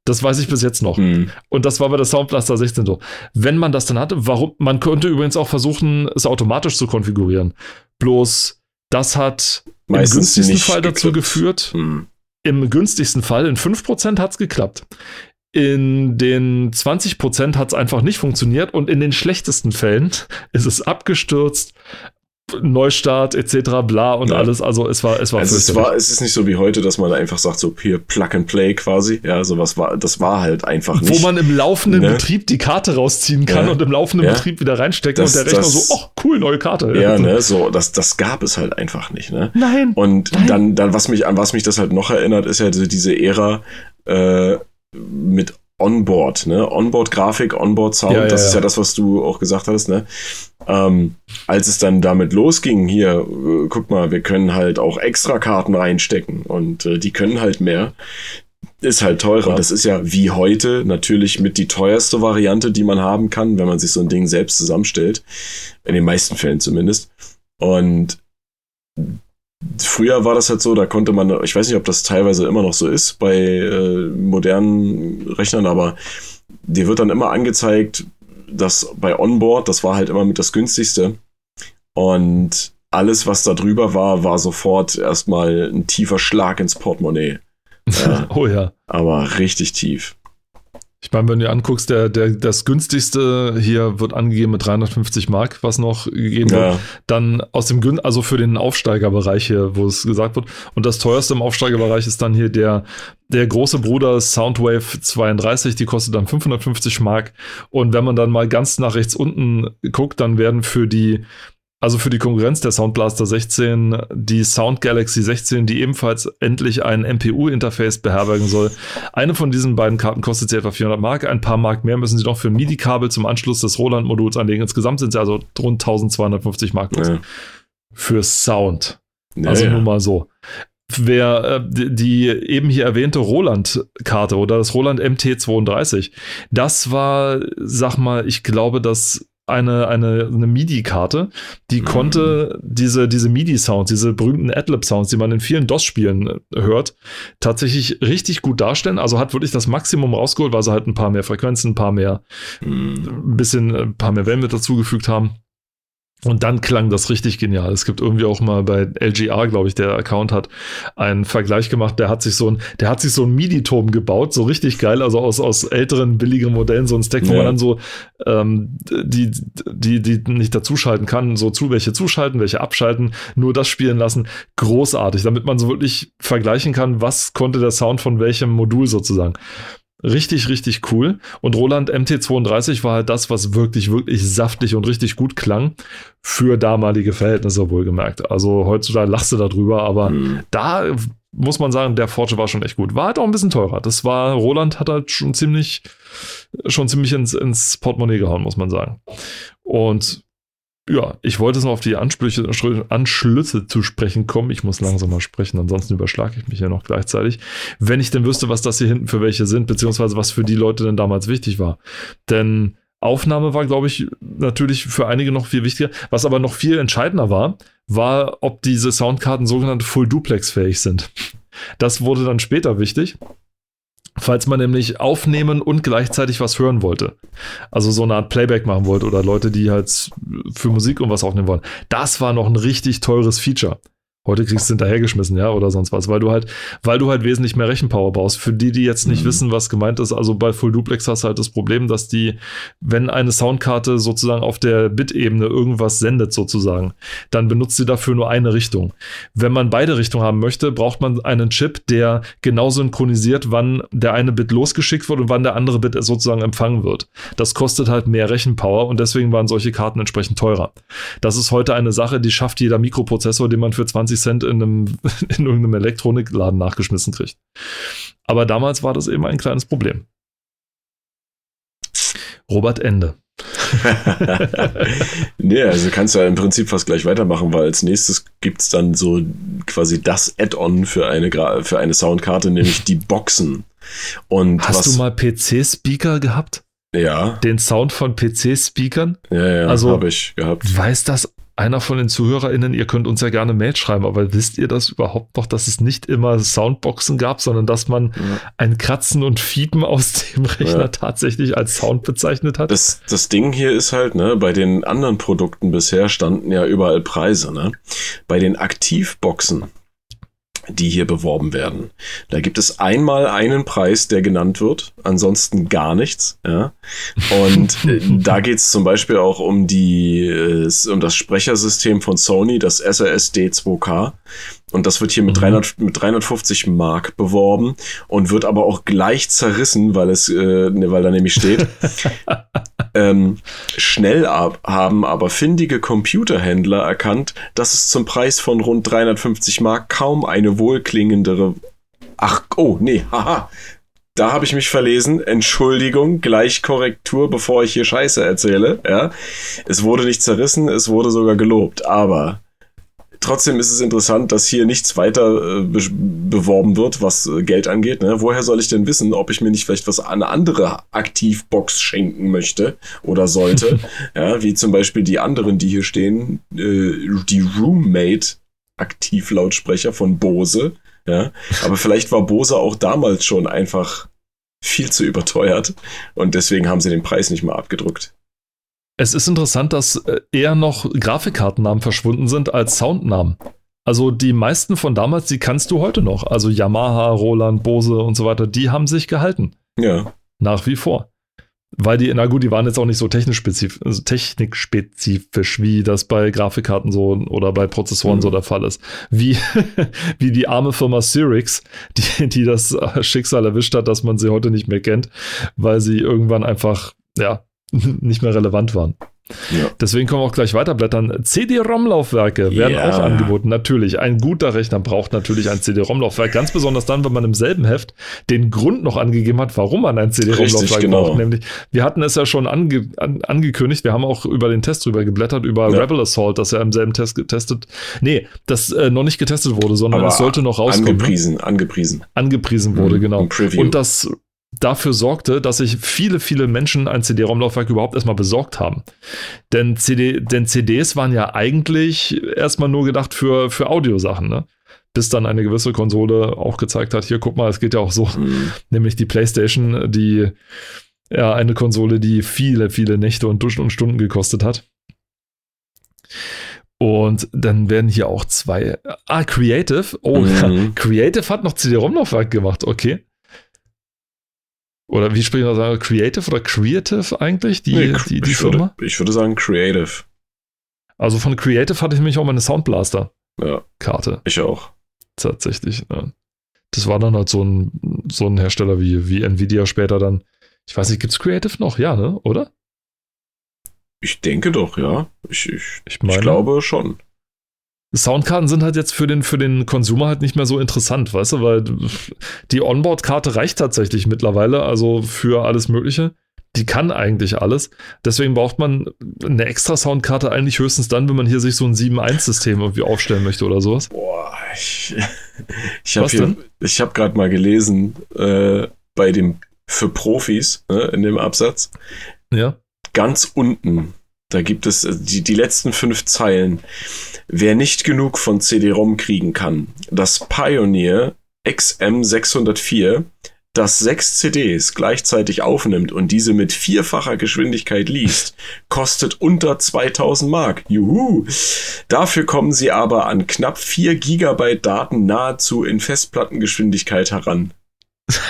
Das weiß ich bis jetzt noch. Mhm. Und das war bei der Soundblaster 16 so. Wenn man das dann hatte, warum, man könnte übrigens auch versuchen, es automatisch zu konfigurieren. Bloß, das hat Meistens im günstigsten Fall dazu geklappt. geführt, mhm. im günstigsten Fall, in 5% hat es geklappt. In den 20% hat es einfach nicht funktioniert und in den schlechtesten Fällen ist es abgestürzt, Neustart etc. bla und ja. alles. Also es war, es war. Also es war, es ist nicht so wie heute, dass man einfach sagt, so hier Plug and Play quasi. Ja, sowas war, das war halt einfach nicht. Wo man im laufenden ne? Betrieb die Karte rausziehen kann ja. und im laufenden ja. Betrieb wieder reinstecken das, und der Rechner das, so, oh cool, neue Karte. Ja, ne, so, das, das gab es halt einfach nicht, ne? Nein. Und nein. dann, dann, was mich, an was mich das halt noch erinnert, ist ja diese Ära, äh, mit Onboard, ne? Onboard-Grafik, Onboard-Sound, ja, das ja, ist ja das, was du auch gesagt hast, ne? Ähm, als es dann damit losging, hier, äh, guck mal, wir können halt auch extra Karten reinstecken und äh, die können halt mehr. Ist halt teurer. Das ist ja wie heute natürlich mit die teuerste Variante, die man haben kann, wenn man sich so ein Ding selbst zusammenstellt. In den meisten Fällen zumindest. Und Früher war das halt so, da konnte man, ich weiß nicht, ob das teilweise immer noch so ist bei äh, modernen Rechnern, aber dir wird dann immer angezeigt, dass bei Onboard, das war halt immer mit das günstigste. Und alles, was da drüber war, war sofort erstmal ein tiefer Schlag ins Portemonnaie. Äh, oh ja. Aber richtig tief. Ich meine, wenn du dir anguckst, der, der, das günstigste hier wird angegeben mit 350 Mark, was noch gegeben ja. wird. Dann aus dem also für den Aufsteigerbereich hier, wo es gesagt wird. Und das teuerste im Aufsteigerbereich ist dann hier der, der große Bruder Soundwave 32, die kostet dann 550 Mark. Und wenn man dann mal ganz nach rechts unten guckt, dann werden für die also für die Konkurrenz der Soundblaster 16, die Sound Galaxy 16, die ebenfalls endlich ein MPU-Interface beherbergen soll. Eine von diesen beiden Karten kostet sie etwa 400 Mark. Ein paar Mark mehr müssen sie noch für ein MIDI-Kabel zum Anschluss des Roland-Moduls anlegen. Insgesamt sind sie also rund 1250 Mark los. Ja. Für Sound. Ja, also nur mal so. Wer äh, die, die eben hier erwähnte Roland-Karte oder das Roland MT32, das war, sag mal, ich glaube, das eine, eine, eine MIDI-Karte, die mhm. konnte diese, diese MIDI-Sounds, diese berühmten Adlib-Sounds, die man in vielen DOS-Spielen äh, hört, tatsächlich richtig gut darstellen. Also hat wirklich das Maximum rausgeholt, weil sie halt ein paar mehr Frequenzen, ein paar mehr, mhm. ein bisschen, ein paar mehr Wellen mit dazugefügt haben. Und dann klang das richtig genial. Es gibt irgendwie auch mal bei LGR, glaube ich, der Account hat einen Vergleich gemacht. Der hat sich so ein, der hat sich so ein MIDI-Turm gebaut, so richtig geil, also aus, aus älteren, billigen Modellen, so ein Stack, wo ja. man dann so ähm, die, die, die nicht dazuschalten kann, so zu, welche zuschalten, welche abschalten, nur das spielen lassen. Großartig, damit man so wirklich vergleichen kann, was konnte der Sound von welchem Modul sozusagen. Richtig, richtig cool. Und Roland MT32 war halt das, was wirklich, wirklich saftig und richtig gut klang. Für damalige Verhältnisse wohlgemerkt. Also heutzutage lachst du darüber, aber mhm. da muss man sagen, der Forge war schon echt gut. War halt auch ein bisschen teurer. Das war, Roland hat halt schon ziemlich, schon ziemlich ins, ins Portemonnaie gehauen, muss man sagen. Und ja, ich wollte es noch auf die Ansprüche, Anschlüsse zu sprechen kommen. Ich muss langsam mal sprechen, ansonsten überschlage ich mich ja noch gleichzeitig. Wenn ich denn wüsste, was das hier hinten für welche sind, beziehungsweise was für die Leute denn damals wichtig war. Denn Aufnahme war, glaube ich, natürlich für einige noch viel wichtiger. Was aber noch viel entscheidender war, war, ob diese Soundkarten sogenannte Full Duplex fähig sind. Das wurde dann später wichtig falls man nämlich aufnehmen und gleichzeitig was hören wollte. Also so eine Art Playback machen wollte oder Leute, die halt für Musik und was aufnehmen wollen. Das war noch ein richtig teures Feature. Heute kriegst du hinterhergeschmissen, ja, oder sonst was, weil du halt, weil du halt wesentlich mehr Rechenpower brauchst. Für die, die jetzt nicht mhm. wissen, was gemeint ist, also bei Full Duplex hast du halt das Problem, dass die, wenn eine Soundkarte sozusagen auf der Bit-Ebene irgendwas sendet, sozusagen, dann benutzt sie dafür nur eine Richtung. Wenn man beide Richtungen haben möchte, braucht man einen Chip, der genau synchronisiert, wann der eine Bit losgeschickt wird und wann der andere Bit sozusagen empfangen wird. Das kostet halt mehr Rechenpower und deswegen waren solche Karten entsprechend teurer. Das ist heute eine Sache, die schafft jeder Mikroprozessor, den man für 20 20 Cent in, einem, in irgendeinem Elektronikladen nachgeschmissen kriegt. Aber damals war das eben ein kleines Problem. Robert Ende. nee, also kannst du ja im Prinzip fast gleich weitermachen, weil als nächstes gibt es dann so quasi das Add-on für eine, für eine Soundkarte, nämlich die Boxen. Und Hast du mal PC-Speaker gehabt? Ja. Den Sound von PC-Speakern? Ja, ja, also, habe ich gehabt. Weiß das einer von den ZuhörerInnen, ihr könnt uns ja gerne Mail schreiben, aber wisst ihr das überhaupt noch, dass es nicht immer Soundboxen gab, sondern dass man ja. ein Kratzen und Fiepen aus dem Rechner ja. tatsächlich als Sound bezeichnet hat? Das, das Ding hier ist halt, ne, bei den anderen Produkten bisher standen ja überall Preise, ne? Bei den Aktivboxen die hier beworben werden. Da gibt es einmal einen Preis, der genannt wird, ansonsten gar nichts. Ja? Und äh, da geht es zum Beispiel auch um die äh, um das Sprechersystem von Sony, das SRS D2K. Und das wird hier mit, 300, mhm. mit 350 Mark beworben und wird aber auch gleich zerrissen, weil es, äh, ne, weil da nämlich steht, ähm, schnell ab, haben aber findige Computerhändler erkannt, dass es zum Preis von rund 350 Mark kaum eine wohlklingendere, ach, oh, nee, haha, da habe ich mich verlesen. Entschuldigung, gleich Korrektur, bevor ich hier Scheiße erzähle. Ja, es wurde nicht zerrissen, es wurde sogar gelobt. Aber trotzdem ist es interessant, dass hier nichts weiter äh, be beworben wird, was äh, Geld angeht. Ne? Woher soll ich denn wissen, ob ich mir nicht vielleicht was eine andere Aktivbox schenken möchte oder sollte? ja, wie zum Beispiel die anderen, die hier stehen, äh, die Roommate Aktivlautsprecher von Bose. Ja, aber vielleicht war Bose auch damals schon einfach viel zu überteuert und deswegen haben sie den Preis nicht mal abgedruckt. Es ist interessant, dass äh, eher noch Grafikkartennamen verschwunden sind als Soundnamen. Also die meisten von damals, die kannst du heute noch. Also Yamaha, Roland, Bose und so weiter, die haben sich gehalten. Ja. Nach wie vor. Weil die, na gut, die waren jetzt auch nicht so technikspezifisch, also technikspezifisch, wie das bei Grafikkarten so oder bei Prozessoren mhm. so der Fall ist. Wie, wie die arme Firma Cyrix, die, die das Schicksal erwischt hat, dass man sie heute nicht mehr kennt, weil sie irgendwann einfach, ja, nicht mehr relevant waren. Ja. Deswegen können wir auch gleich weiterblättern. CD-ROM-Laufwerke werden ja. auch angeboten. Natürlich, ein guter Rechner braucht natürlich ein CD-ROM-Laufwerk. Ganz besonders dann, wenn man im selben Heft den Grund noch angegeben hat, warum man ein CD-ROM-Laufwerk genau. braucht. Nämlich, wir hatten es ja schon ange an, angekündigt, wir haben auch über den Test drüber geblättert, über ja. Rebel Assault, das ja im selben Test getestet, nee, das äh, noch nicht getestet wurde, sondern es sollte noch rauskommen. Angepriesen, angepriesen. Angepriesen wurde, mhm, genau. Und das dafür sorgte, dass sich viele, viele Menschen ein CD-ROM-Laufwerk überhaupt erstmal besorgt haben. Denn, CD, denn CDs waren ja eigentlich erstmal nur gedacht für, für Audiosachen, ne? Bis dann eine gewisse Konsole auch gezeigt hat, hier guck mal, es geht ja auch so, mhm. nämlich die PlayStation, die ja eine Konsole, die viele, viele Nächte und Stunden gekostet hat. Und dann werden hier auch zwei. Ah, Creative. Oh, mhm. Creative hat noch CD-ROM-Laufwerk gemacht, okay. Oder wie sprechen wir das? Creative oder Creative eigentlich, die, nee, die, die ich Firma? Würde, ich würde sagen Creative. Also von Creative hatte ich nämlich auch meine Soundblaster-Karte. Ja, ich auch. Tatsächlich. Ja. Das war dann halt so ein, so ein Hersteller wie, wie Nvidia später dann. Ich weiß nicht, gibt es Creative noch? Ja, ne? Oder? Ich denke doch, ja. Ich, ich, ich, meine, ich glaube schon. Soundkarten sind halt jetzt für den, für den Consumer halt nicht mehr so interessant, weißt du, weil die Onboard-Karte reicht tatsächlich mittlerweile, also für alles Mögliche. Die kann eigentlich alles. Deswegen braucht man eine extra Soundkarte eigentlich höchstens dann, wenn man hier sich so ein 7.1-System irgendwie aufstellen möchte oder sowas. Boah, ich, ich habe hab gerade mal gelesen, äh, bei dem für Profis ne, in dem Absatz. Ja. Ganz unten, da gibt es äh, die, die letzten fünf Zeilen. Wer nicht genug von CD-ROM kriegen kann, das Pioneer XM604, das sechs CDs gleichzeitig aufnimmt und diese mit vierfacher Geschwindigkeit liest, kostet unter 2000 Mark. Juhu! Dafür kommen sie aber an knapp 4 Gigabyte Daten nahezu in Festplattengeschwindigkeit heran.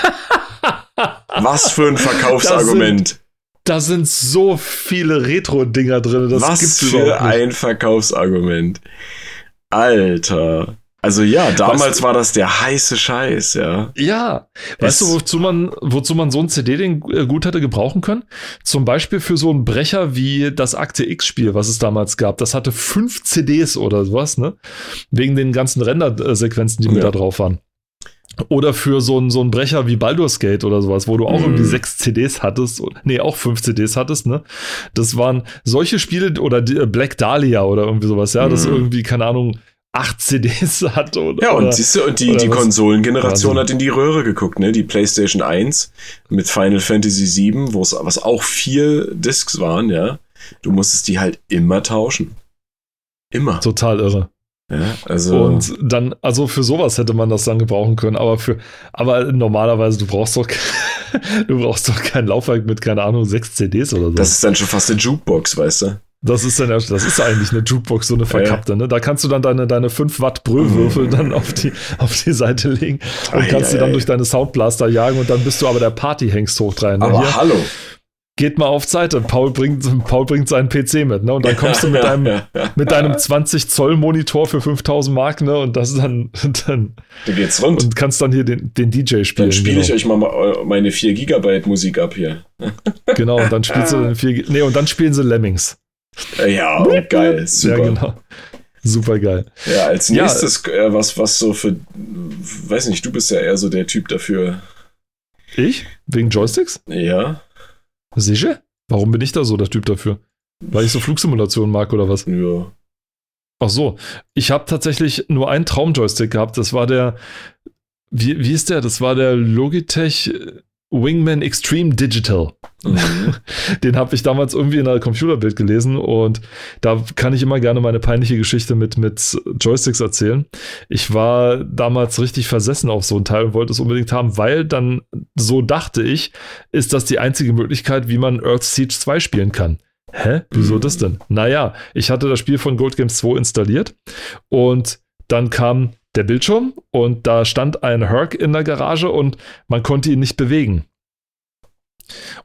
Was für ein Verkaufsargument. Da sind so viele Retro-Dinger drin. Das Was gibt's für ein Verkaufsargument. Alter. Also ja, damals weißt war das der heiße Scheiß, ja. Ja. Weißt es, du, wozu man, wozu man so ein CD-Ding äh, gut hätte gebrauchen können? Zum Beispiel für so einen Brecher wie das Akte X-Spiel, was es damals gab. Das hatte fünf CDs oder sowas, ne? Wegen den ganzen Render-Sequenzen, die ja. mit da drauf waren. Oder für so einen so Brecher wie Baldur's Gate oder sowas, wo du auch mm. irgendwie sechs CDs hattest. Nee, auch fünf CDs hattest, ne? Das waren solche Spiele oder äh, Black Dahlia oder irgendwie sowas, ja, mm. das mhm. irgendwie, keine Ahnung, acht CDs hat. Oder, ja, und siehst du, und die, die Konsolengeneration hat in die Röhre geguckt, ne? Die PlayStation 1 mit Final Fantasy 7, wo es was auch vier Discs waren, ja. Du musstest die halt immer tauschen. Immer. Total irre. Ja, also und dann, also für sowas hätte man das dann gebrauchen können, aber für, aber normalerweise, du brauchst doch, du brauchst doch kein Laufwerk mit, keine Ahnung, sechs CDs oder so. Das ist dann schon fast eine Jukebox, weißt du? Das ist dann das ist eigentlich eine Jukebox, so eine verkappte, ne? Da kannst du dann deine, deine 5 Watt Brüllwürfel mm. dann auf die, auf die Seite legen und ei, kannst ei, die dann ei. durch deine Soundblaster jagen und dann bist du aber der Partyhengst hoch rein. Ne? Aber Hier, hallo, geht mal auf Seite. Paul bringt, Paul bringt seinen PC mit, ne? Und dann kommst du mit deinem, mit deinem 20 Zoll Monitor für 5000 Mark, ne? Und das ist dann, dann. Da geht's rund. Und kannst dann hier den, den DJ spielen. Dann spiele genau. ich euch mal meine 4 Gigabyte Musik ab hier. Genau, und dann spielst du dann 4, nee, und dann spielen sie Lemmings. Ja, oh, geil, super. Ja, genau. Super geil. Ja, als nächstes, ja, äh, was, was so für, weiß nicht, du bist ja eher so der Typ dafür. Ich? Wegen Joysticks? Ja. Sicher? Warum bin ich da so der Typ dafür? Weil ich so Flugsimulationen mag oder was? Ja. Ach so, ich habe tatsächlich nur einen Traumjoystick gehabt. Das war der, wie, wie ist der? Das war der Logitech Wingman Extreme Digital. Mhm. Den habe ich damals irgendwie in einer Computerbild gelesen und da kann ich immer gerne meine peinliche Geschichte mit, mit Joysticks erzählen. Ich war damals richtig versessen auf so ein Teil und wollte es unbedingt haben, weil dann, so dachte ich, ist das die einzige Möglichkeit, wie man Earth Siege 2 spielen kann. Hä? Wieso mhm. das denn? Naja, ich hatte das Spiel von Gold Games 2 installiert und dann kam der Bildschirm und da stand ein Herc in der Garage und man konnte ihn nicht bewegen.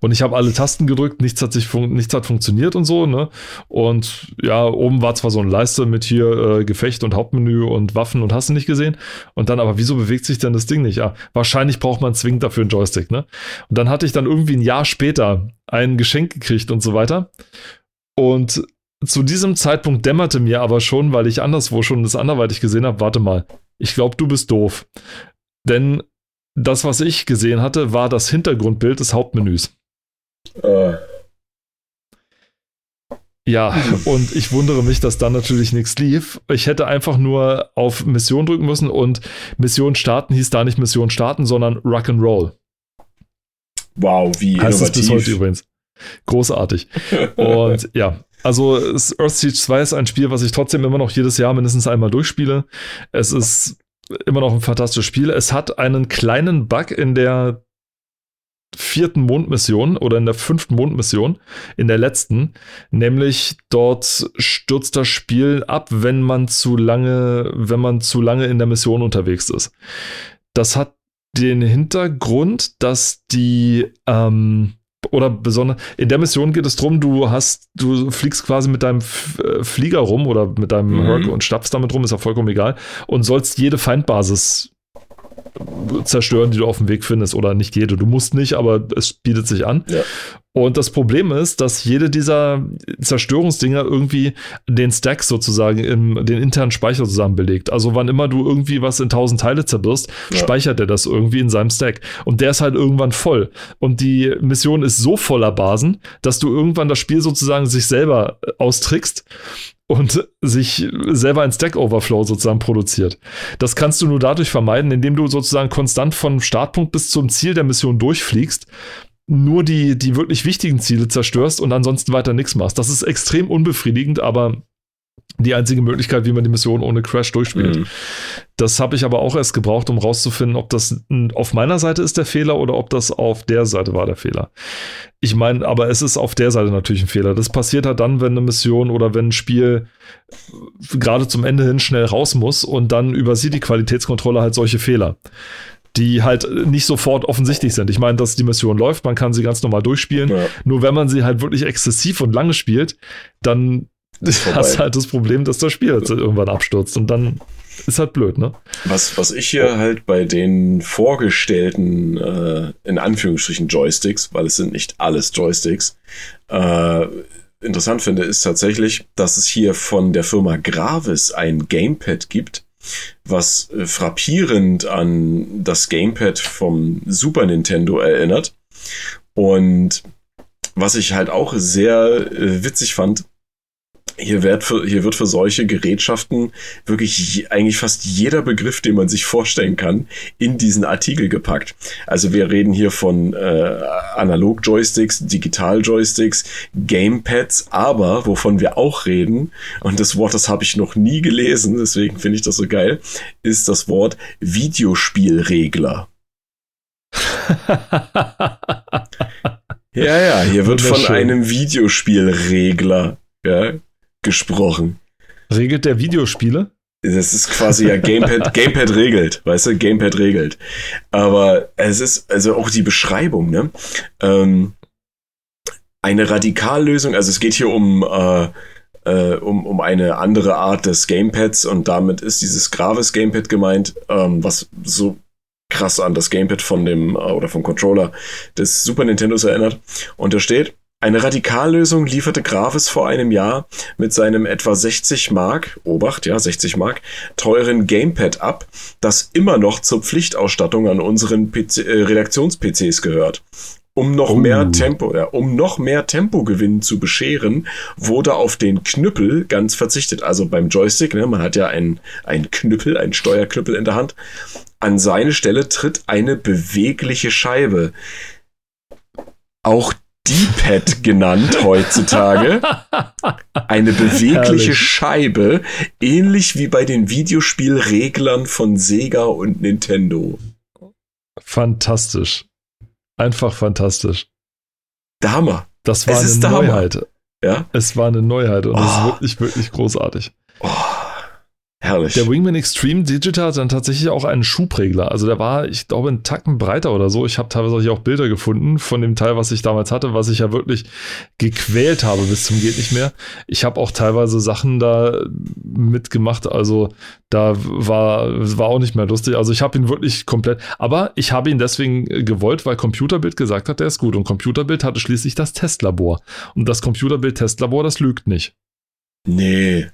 Und ich habe alle Tasten gedrückt, nichts hat sich nichts hat funktioniert und so, ne? Und ja, oben war zwar so eine Leiste mit hier äh, Gefecht und Hauptmenü und Waffen und hast du nicht gesehen. Und dann, aber wieso bewegt sich denn das Ding nicht? Ja, wahrscheinlich braucht man zwingend dafür einen Joystick, ne? Und dann hatte ich dann irgendwie ein Jahr später ein Geschenk gekriegt und so weiter. Und zu diesem Zeitpunkt dämmerte mir aber schon, weil ich anderswo schon das anderweitig gesehen habe, warte mal, ich glaube, du bist doof. Denn das, was ich gesehen hatte, war das Hintergrundbild des Hauptmenüs. Äh. Ja, und ich wundere mich, dass dann natürlich nichts lief. Ich hätte einfach nur auf Mission drücken müssen und Mission starten hieß da nicht Mission starten, sondern Rock'n'Roll. Wow, wie heißt innovativ. es bis heute übrigens. Großartig. Und ja, also Earth Siege 2 ist ein Spiel, was ich trotzdem immer noch jedes Jahr mindestens einmal durchspiele. Es ist immer noch ein fantastisches Spiel. Es hat einen kleinen Bug in der vierten Mondmission oder in der fünften Mondmission, in der letzten, nämlich dort stürzt das Spiel ab, wenn man zu lange, wenn man zu lange in der Mission unterwegs ist. Das hat den Hintergrund, dass die ähm, oder besonders in der Mission geht es darum, du hast, du fliegst quasi mit deinem äh, Flieger rum oder mit deinem mhm. Herc und stapfst damit rum, ist ja vollkommen egal und sollst jede Feindbasis zerstören, die du auf dem Weg findest oder nicht jede. Du musst nicht, aber es bietet sich an. Ja. Und das Problem ist, dass jede dieser Zerstörungsdinger irgendwie den Stack sozusagen im den internen Speicher zusammen belegt. Also wann immer du irgendwie was in tausend Teile zerbirst, ja. speichert er das irgendwie in seinem Stack. Und der ist halt irgendwann voll. Und die Mission ist so voller Basen, dass du irgendwann das Spiel sozusagen sich selber austrickst und sich selber ein Stack Overflow sozusagen produziert. Das kannst du nur dadurch vermeiden, indem du sozusagen konstant vom Startpunkt bis zum Ziel der Mission durchfliegst, nur die, die wirklich wichtigen Ziele zerstörst und ansonsten weiter nichts machst. Das ist extrem unbefriedigend, aber die einzige Möglichkeit, wie man die Mission ohne Crash durchspielt. Mhm. Das habe ich aber auch erst gebraucht, um rauszufinden, ob das auf meiner Seite ist der Fehler oder ob das auf der Seite war der Fehler. Ich meine, aber es ist auf der Seite natürlich ein Fehler. Das passiert halt dann, wenn eine Mission oder wenn ein Spiel gerade zum Ende hin schnell raus muss und dann übersieht die Qualitätskontrolle halt solche Fehler die halt nicht sofort offensichtlich sind. Ich meine, dass die Mission läuft, man kann sie ganz normal durchspielen. Ja. Nur wenn man sie halt wirklich exzessiv und lange spielt, dann hast du halt das Problem, dass das Spiel halt irgendwann abstürzt und dann ist halt blöd, ne? Was, was ich hier halt bei den vorgestellten, äh, in Anführungsstrichen Joysticks, weil es sind nicht alles Joysticks, äh, interessant finde, ist tatsächlich, dass es hier von der Firma Gravis ein Gamepad gibt, was äh, frappierend an das Gamepad vom Super Nintendo erinnert. Und was ich halt auch sehr äh, witzig fand, hier wird, für, hier wird für solche Gerätschaften wirklich eigentlich fast jeder Begriff, den man sich vorstellen kann, in diesen Artikel gepackt. Also wir reden hier von äh, Analog-Joysticks, Digital-Joysticks, Gamepads, aber wovon wir auch reden, und das Wort, das habe ich noch nie gelesen, deswegen finde ich das so geil, ist das Wort Videospielregler. ja, ja, hier wird von einem Videospielregler ja, gesprochen. Regelt der Videospiele? Das ist quasi ja Gamepad, Gamepad regelt, weißt du, Gamepad regelt. Aber es ist, also auch die Beschreibung, ne? Ähm, eine Radikallösung, also es geht hier um, äh, äh, um, um eine andere Art des Gamepads und damit ist dieses Gravis Gamepad gemeint, ähm, was so krass an das Gamepad von dem äh, oder vom Controller des Super Nintendos erinnert. Und da steht, eine Radikallösung lieferte Gravis vor einem Jahr mit seinem etwa 60 Mark, Obacht, ja, 60 Mark, teuren Gamepad ab, das immer noch zur Pflichtausstattung an unseren äh, Redaktions-PCs gehört. Um noch oh. mehr Tempo, ja, um noch mehr Tempogewinn zu bescheren, wurde auf den Knüppel ganz verzichtet. Also beim Joystick, ne, man hat ja einen, einen Knüppel, einen Steuerknüppel in der Hand. An seine Stelle tritt eine bewegliche Scheibe. Auch D-Pad genannt heutzutage. Eine bewegliche Herrlich. Scheibe, ähnlich wie bei den Videospielreglern von Sega und Nintendo. Fantastisch. Einfach fantastisch. Der Hammer. Das war es eine Neuheit. Ja? Es war eine Neuheit und es oh. ist wirklich, wirklich großartig. Herrlich. Der Wingman Extreme Digital hat dann tatsächlich auch einen Schubregler. Also der war, ich glaube, einen Tacken breiter oder so. Ich habe teilweise auch Bilder gefunden von dem Teil, was ich damals hatte, was ich ja wirklich gequält habe bis zum geht nicht mehr. Ich habe auch teilweise Sachen da mitgemacht. Also da war, war auch nicht mehr lustig. Also ich habe ihn wirklich komplett, aber ich habe ihn deswegen gewollt, weil Computerbild gesagt hat, der ist gut. Und Computerbild hatte schließlich das Testlabor. Und das Computerbild-Testlabor, das lügt nicht. Nee.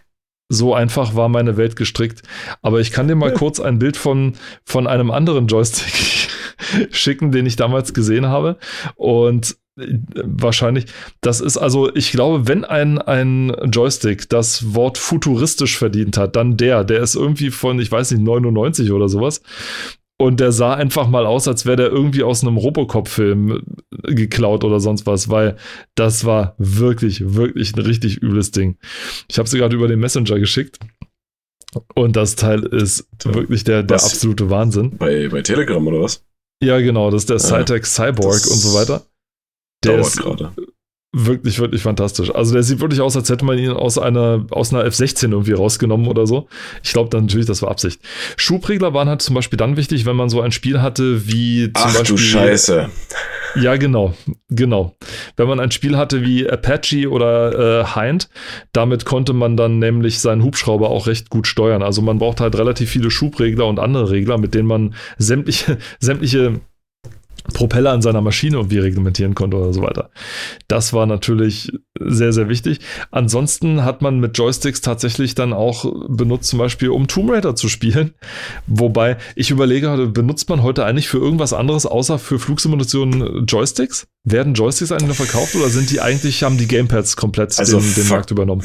So einfach war meine Welt gestrickt. Aber ich kann dir mal kurz ein Bild von, von einem anderen Joystick schicken, den ich damals gesehen habe. Und äh, wahrscheinlich, das ist also, ich glaube, wenn ein, ein Joystick das Wort futuristisch verdient hat, dann der, der ist irgendwie von, ich weiß nicht, 99 oder sowas. Und der sah einfach mal aus, als wäre der irgendwie aus einem Robocop-Film geklaut oder sonst was, weil das war wirklich, wirklich ein richtig übles Ding. Ich habe sie gerade über den Messenger geschickt. Und das Teil ist wirklich der, der absolute Wahnsinn. Bei, bei Telegram oder was? Ja, genau, das ist der ja, Cytex Cyborg und so weiter. Der ist gerade wirklich, wirklich fantastisch. Also der sieht wirklich aus, als hätte man ihn aus einer, aus einer F16 irgendwie rausgenommen oder so. Ich glaube dann natürlich, das war Absicht. Schubregler waren halt zum Beispiel dann wichtig, wenn man so ein Spiel hatte wie zum Ach, Beispiel. du Scheiße. Ja, genau, genau. Wenn man ein Spiel hatte wie Apache oder äh, Hind, damit konnte man dann nämlich seinen Hubschrauber auch recht gut steuern. Also man braucht halt relativ viele Schubregler und andere Regler, mit denen man sämtliche, sämtliche Propeller an seiner Maschine irgendwie reglementieren konnte oder so weiter. Das war natürlich sehr, sehr wichtig. Ansonsten hat man mit Joysticks tatsächlich dann auch benutzt, zum Beispiel um Tomb Raider zu spielen. Wobei ich überlege, benutzt man heute eigentlich für irgendwas anderes außer für Flugsimulationen Joysticks? Werden Joysticks eigentlich noch verkauft oder sind die eigentlich, haben die Gamepads komplett also den, den Markt übernommen?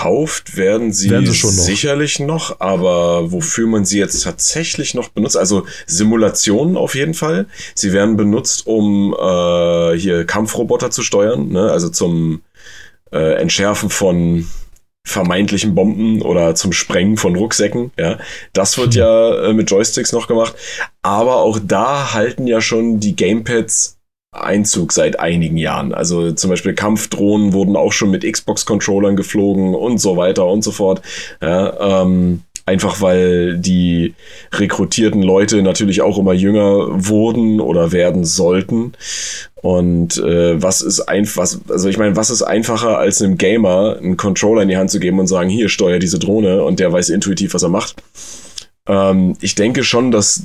Verkauft werden sie, werden sie noch. sicherlich noch, aber wofür man sie jetzt tatsächlich noch benutzt, also Simulationen auf jeden Fall. Sie werden benutzt, um äh, hier Kampfroboter zu steuern, ne? also zum äh, Entschärfen von vermeintlichen Bomben oder zum Sprengen von Rucksäcken. Ja, das wird hm. ja äh, mit Joysticks noch gemacht. Aber auch da halten ja schon die Gamepads Einzug seit einigen Jahren. Also zum Beispiel Kampfdrohnen wurden auch schon mit Xbox-Controllern geflogen und so weiter und so fort. Ja, ähm, einfach weil die rekrutierten Leute natürlich auch immer jünger wurden oder werden sollten. Und äh, was ist einfach, also ich meine, was ist einfacher als einem Gamer einen Controller in die Hand zu geben und sagen, hier steuer diese Drohne und der weiß intuitiv, was er macht. Ähm, ich denke schon, dass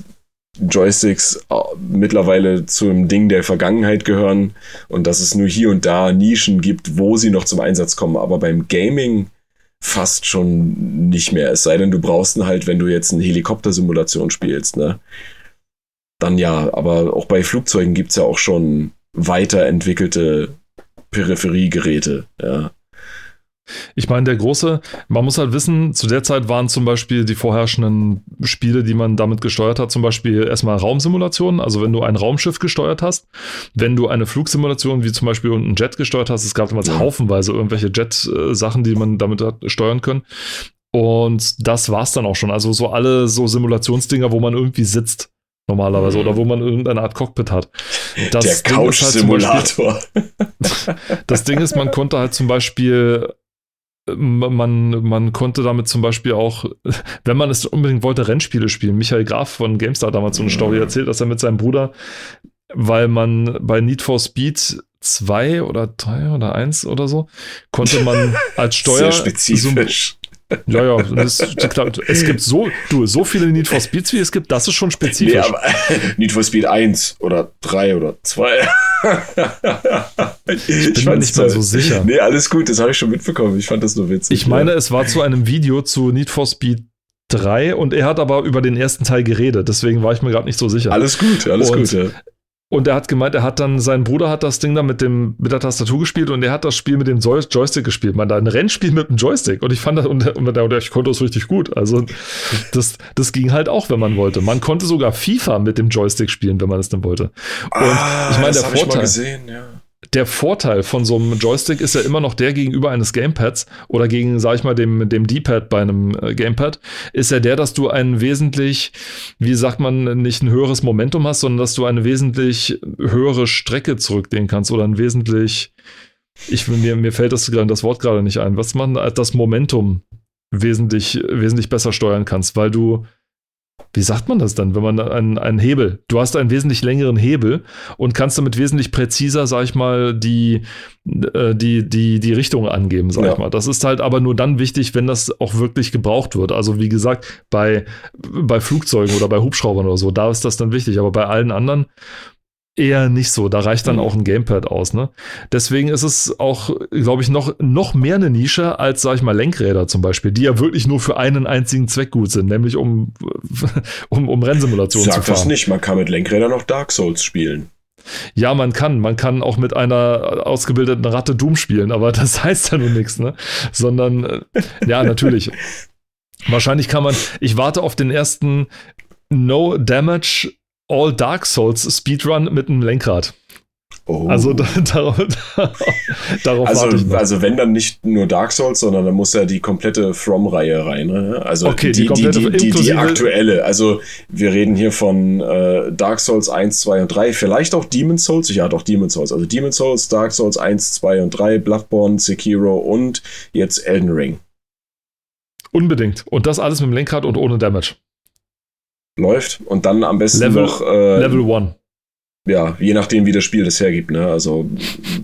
Joysticks äh, mittlerweile zum Ding der Vergangenheit gehören und dass es nur hier und da Nischen gibt, wo sie noch zum Einsatz kommen. Aber beim Gaming fast schon nicht mehr. Es sei denn, du brauchst ihn halt, wenn du jetzt eine Helikoptersimulation spielst, ne? Dann ja, aber auch bei Flugzeugen gibt es ja auch schon weiterentwickelte Peripheriegeräte, ja. Ich meine, der große, man muss halt wissen, zu der Zeit waren zum Beispiel die vorherrschenden Spiele, die man damit gesteuert hat, zum Beispiel erstmal Raumsimulationen, also wenn du ein Raumschiff gesteuert hast, wenn du eine Flugsimulation wie zum Beispiel ein Jet gesteuert hast, es gab damals ja. haufenweise irgendwelche Jet-Sachen, die man damit hat steuern können. Und das war's dann auch schon. Also so alle so Simulationsdinger, wo man irgendwie sitzt normalerweise mhm. oder wo man irgendeine Art Cockpit hat. Das Der Couch-Simulator. Halt das Ding ist, man konnte halt zum Beispiel man, man konnte damit zum Beispiel auch, wenn man es unbedingt wollte, Rennspiele spielen. Michael Graf von GameStar damals so eine Story erzählt, dass er mit seinem Bruder, weil man bei Need for Speed 2 oder 3 oder 1 oder so, konnte man als Steuer. Sehr spezifisch. Ja, ja, das, es gibt so, du, so viele Need for Speeds, wie es gibt, das ist schon spezifisch. Nee, aber Need for Speed 1 oder 3 oder 2. ich, ich bin mir nicht mal so sicher. Nee, alles gut, das habe ich schon mitbekommen. Ich fand das nur witzig. Ich meine, ja. es war zu einem Video zu Need for Speed 3 und er hat aber über den ersten Teil geredet, deswegen war ich mir gerade nicht so sicher. Alles gut, alles und, gut, ja. Und er hat gemeint, er hat dann, sein Bruder hat das Ding dann mit, dem, mit der Tastatur gespielt und er hat das Spiel mit dem Joystick gespielt. Man, da ein Rennspiel mit dem Joystick. Und ich fand das, und, und, und ich konnte das richtig gut. Also, das, das ging halt auch, wenn man wollte. Man konnte sogar FIFA mit dem Joystick spielen, wenn man es denn wollte. Und ah, ich meine, der Vorteil. Ich mal gesehen, ja der Vorteil von so einem Joystick ist ja immer noch der gegenüber eines Gamepads oder gegen, sag ich mal, dem, dem D-Pad bei einem äh, Gamepad, ist ja der, dass du ein wesentlich, wie sagt man, nicht ein höheres Momentum hast, sondern dass du eine wesentlich höhere Strecke zurücklegen kannst oder ein wesentlich, ich, mir, mir fällt das, das Wort gerade nicht ein, was man das Momentum wesentlich, wesentlich besser steuern kannst, weil du wie sagt man das dann, wenn man einen, einen Hebel, du hast einen wesentlich längeren Hebel und kannst damit wesentlich präziser, sag ich mal, die, äh, die, die, die Richtung angeben, sag ja. ich mal. Das ist halt aber nur dann wichtig, wenn das auch wirklich gebraucht wird. Also wie gesagt, bei, bei Flugzeugen oder bei Hubschraubern oder so, da ist das dann wichtig, aber bei allen anderen eher nicht so. Da reicht dann mhm. auch ein Gamepad aus. Ne? Deswegen ist es auch, glaube ich, noch, noch mehr eine Nische als, sag ich mal, Lenkräder zum Beispiel, die ja wirklich nur für einen einzigen Zweck gut sind, nämlich um, um, um Rennsimulationen Sag zu fahren. das nicht, man kann mit Lenkrädern auch Dark Souls spielen. Ja, man kann. Man kann auch mit einer ausgebildeten Ratte Doom spielen, aber das heißt ja nur nichts, ne? Sondern, äh, ja, natürlich. Wahrscheinlich kann man, ich warte auf den ersten No Damage All Dark Souls Speedrun mit einem Lenkrad. Oh. Also da, darauf, darauf also, warte ich noch. Also wenn dann nicht nur Dark Souls, sondern dann muss ja die komplette From-Reihe rein. Ne? Also okay, die, die, die, die, die, aktuelle. Also wir reden hier von äh, Dark Souls 1, 2 und 3, vielleicht auch Demon Souls. Ja, doch Demon Souls. Also Demon Souls, Dark Souls 1, 2 und 3, Bloodborne, Sekiro und jetzt Elden Ring. Unbedingt. Und das alles mit dem Lenkrad und ohne Damage. Läuft. Und dann am besten Level, noch. Äh, Level 1 ja, je nachdem, wie das Spiel das hergibt, ne? Also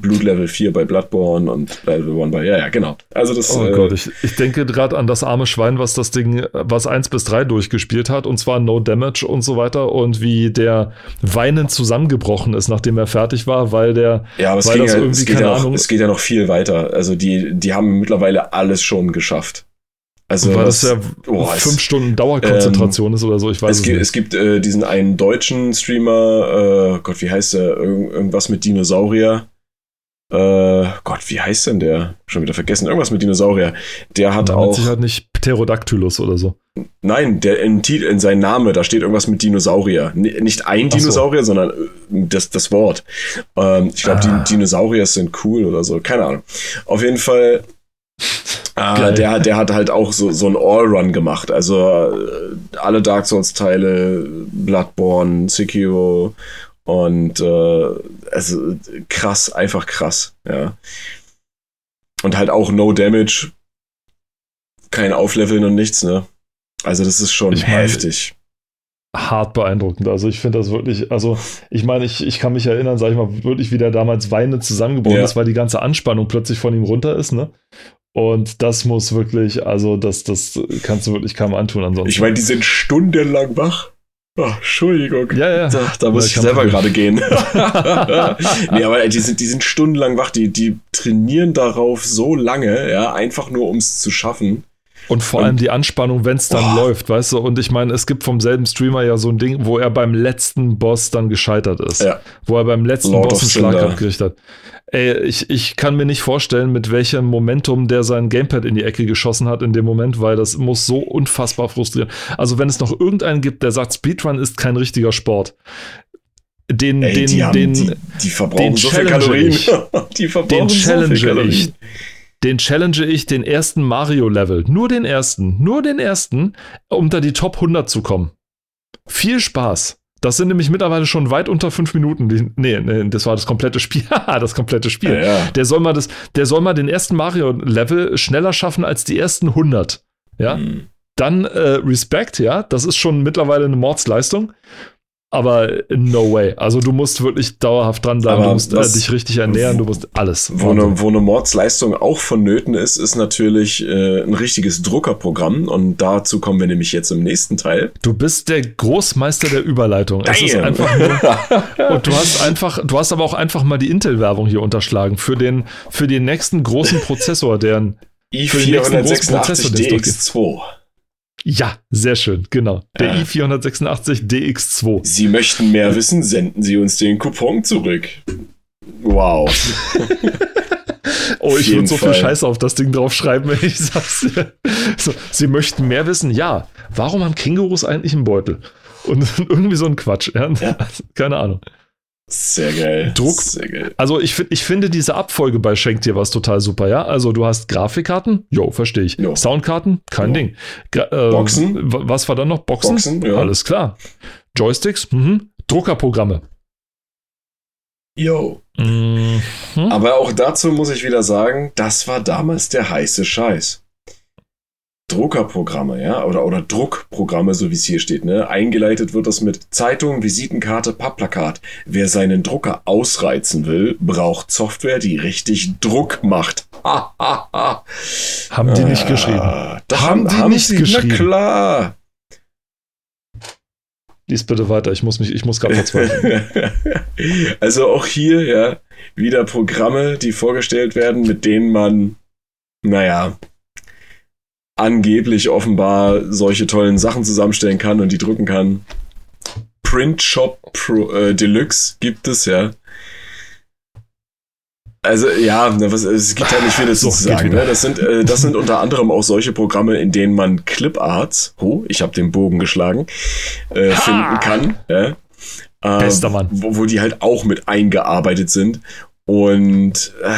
Blut Level 4 bei Bloodborne und Level 1 bei, ja, ja, genau. Also das. Oh äh, Gott, ich, ich denke gerade an das arme Schwein, was das Ding, was 1 bis 3 durchgespielt hat, und zwar No Damage und so weiter, und wie der weinend zusammengebrochen ist, nachdem er fertig war, weil der. Ja, aber es, ging ja, es, geht ja noch, es geht ja noch viel weiter. Also die, die haben mittlerweile alles schon geschafft. Also weil das ja oh, fünf Stunden Dauerkonzentration ähm, ist oder so, ich weiß es, es gibt, nicht. Es gibt äh, diesen einen deutschen Streamer, äh, Gott, wie heißt der? Irg irgendwas mit Dinosaurier. Äh, Gott, wie heißt denn der? Schon wieder vergessen. Irgendwas mit Dinosaurier. Der hat auch. sich halt nicht Pterodactylus oder so. Nein, der in, in seinem Name, da steht irgendwas mit Dinosaurier. Nicht ein Dinosaurier, so. sondern äh, das, das Wort. Ähm, ich glaube, ah. die Dinosaurier sind cool oder so. Keine Ahnung. Auf jeden Fall äh, der, der hat halt auch so, so ein Allrun gemacht. Also äh, alle Dark Souls-Teile, Bloodborne, Sekiro und äh, also krass, einfach krass, ja. Und halt auch No Damage, kein Aufleveln und nichts, ne? Also das ist schon ich heftig. hart beeindruckend. Also ich finde das wirklich, also ich meine, ich, ich kann mich erinnern, sag ich mal, wirklich wie der damals weinend zusammengebrochen ja. ist, weil die ganze Anspannung plötzlich von ihm runter ist, ne? Und das muss wirklich, also das, das kannst du wirklich kaum antun ansonsten. Ich meine, die sind stundenlang wach. Oh, Entschuldigung. Ja, ja. Da, da muss ja, ich selber gerade gehen. nee, aber die sind, die sind stundenlang wach. Die, die trainieren darauf so lange, ja, einfach nur um es zu schaffen. Und vor allem die Anspannung, wenn es dann oh. läuft, weißt du? Und ich meine, es gibt vom selben Streamer ja so ein Ding, wo er beim letzten Boss dann gescheitert ist. Ja. Wo er beim letzten Lord Boss einen Schlag abgerichtet hat. Ey, ich, ich kann mir nicht vorstellen, mit welchem Momentum der sein Gamepad in die Ecke geschossen hat in dem Moment, weil das muss so unfassbar frustrieren. Also, wenn es noch irgendeinen gibt, der sagt, Speedrun ist kein richtiger Sport, den, Ey, den, die haben, den, die, die verbrauchen den so viel Kalorien. Ich, die verbrauchen den challenge so viel Kalorien. ich. Den challenge ich den ersten Mario-Level. Nur den ersten. Nur den ersten, um da die Top 100 zu kommen. Viel Spaß. Das sind nämlich mittlerweile schon weit unter fünf Minuten. Nee, nee das war das komplette Spiel. das komplette Spiel. Ja, ja. Der, soll mal das, der soll mal den ersten Mario-Level schneller schaffen als die ersten 100. Ja. Mhm. Dann äh, Respect, ja. Das ist schon mittlerweile eine Mordsleistung. Aber no way. Also du musst wirklich dauerhaft dranbleiben, du musst äh, dich richtig ernähren, du musst alles. Wo eine, wo eine Mordsleistung auch vonnöten ist, ist natürlich äh, ein richtiges Druckerprogramm und dazu kommen wir nämlich jetzt im nächsten Teil. Du bist der Großmeister der Überleitung. Es ist einfach nur, und du hast einfach, du hast aber auch einfach mal die Intel-Werbung hier unterschlagen für den, für den nächsten großen Prozessor, deren i486 DX2. Ja, sehr schön, genau. Der äh. i486 DX2. Sie möchten mehr wissen, senden Sie uns den Coupon zurück. Wow. oh, ich würde so viel Scheiße auf das Ding draufschreiben, wenn ich sag's. so, Sie möchten mehr wissen? Ja. Warum haben Kängurus eigentlich einen Beutel? Und irgendwie so ein Quatsch. Ja? ja. Keine Ahnung. Sehr geil. Druck. Sehr geil. Also ich, ich finde diese Abfolge bei Schenk dir was total super, ja. Also du hast Grafikkarten, jo, verstehe ich. Jo. Soundkarten, kein jo. Ding. Gra äh, Boxen. Was war dann noch? Boxen? Boxen ja. Alles klar. Joysticks, mhm. Druckerprogramme. Jo. Mhm. Aber auch dazu muss ich wieder sagen, das war damals der heiße Scheiß. Druckerprogramme, ja, oder, oder Druckprogramme, so wie es hier steht, ne? Eingeleitet wird das mit Zeitung, Visitenkarte, Pappplakat. Wer seinen Drucker ausreizen will, braucht Software, die richtig Druck macht. haben die nicht geschrieben? Da haben, die haben nicht sie, geschrieben? Na klar. Lies bitte weiter, ich muss mich, ich muss gerade verzweifeln. also auch hier, ja, wieder Programme, die vorgestellt werden, mit denen man, naja, angeblich offenbar solche tollen Sachen zusammenstellen kann und die drucken kann. Print Shop Pro, äh, Deluxe gibt es ja. Also ja, was, es gibt halt nicht viel dazu zu sagen. Ne? Das, sind, äh, das sind unter anderem auch solche Programme, in denen man Cliparts, oh, ich habe den Bogen geschlagen, äh, finden kann. Ja? Äh, Bester Mann. Wo, wo, die halt auch mit eingearbeitet sind. Und äh,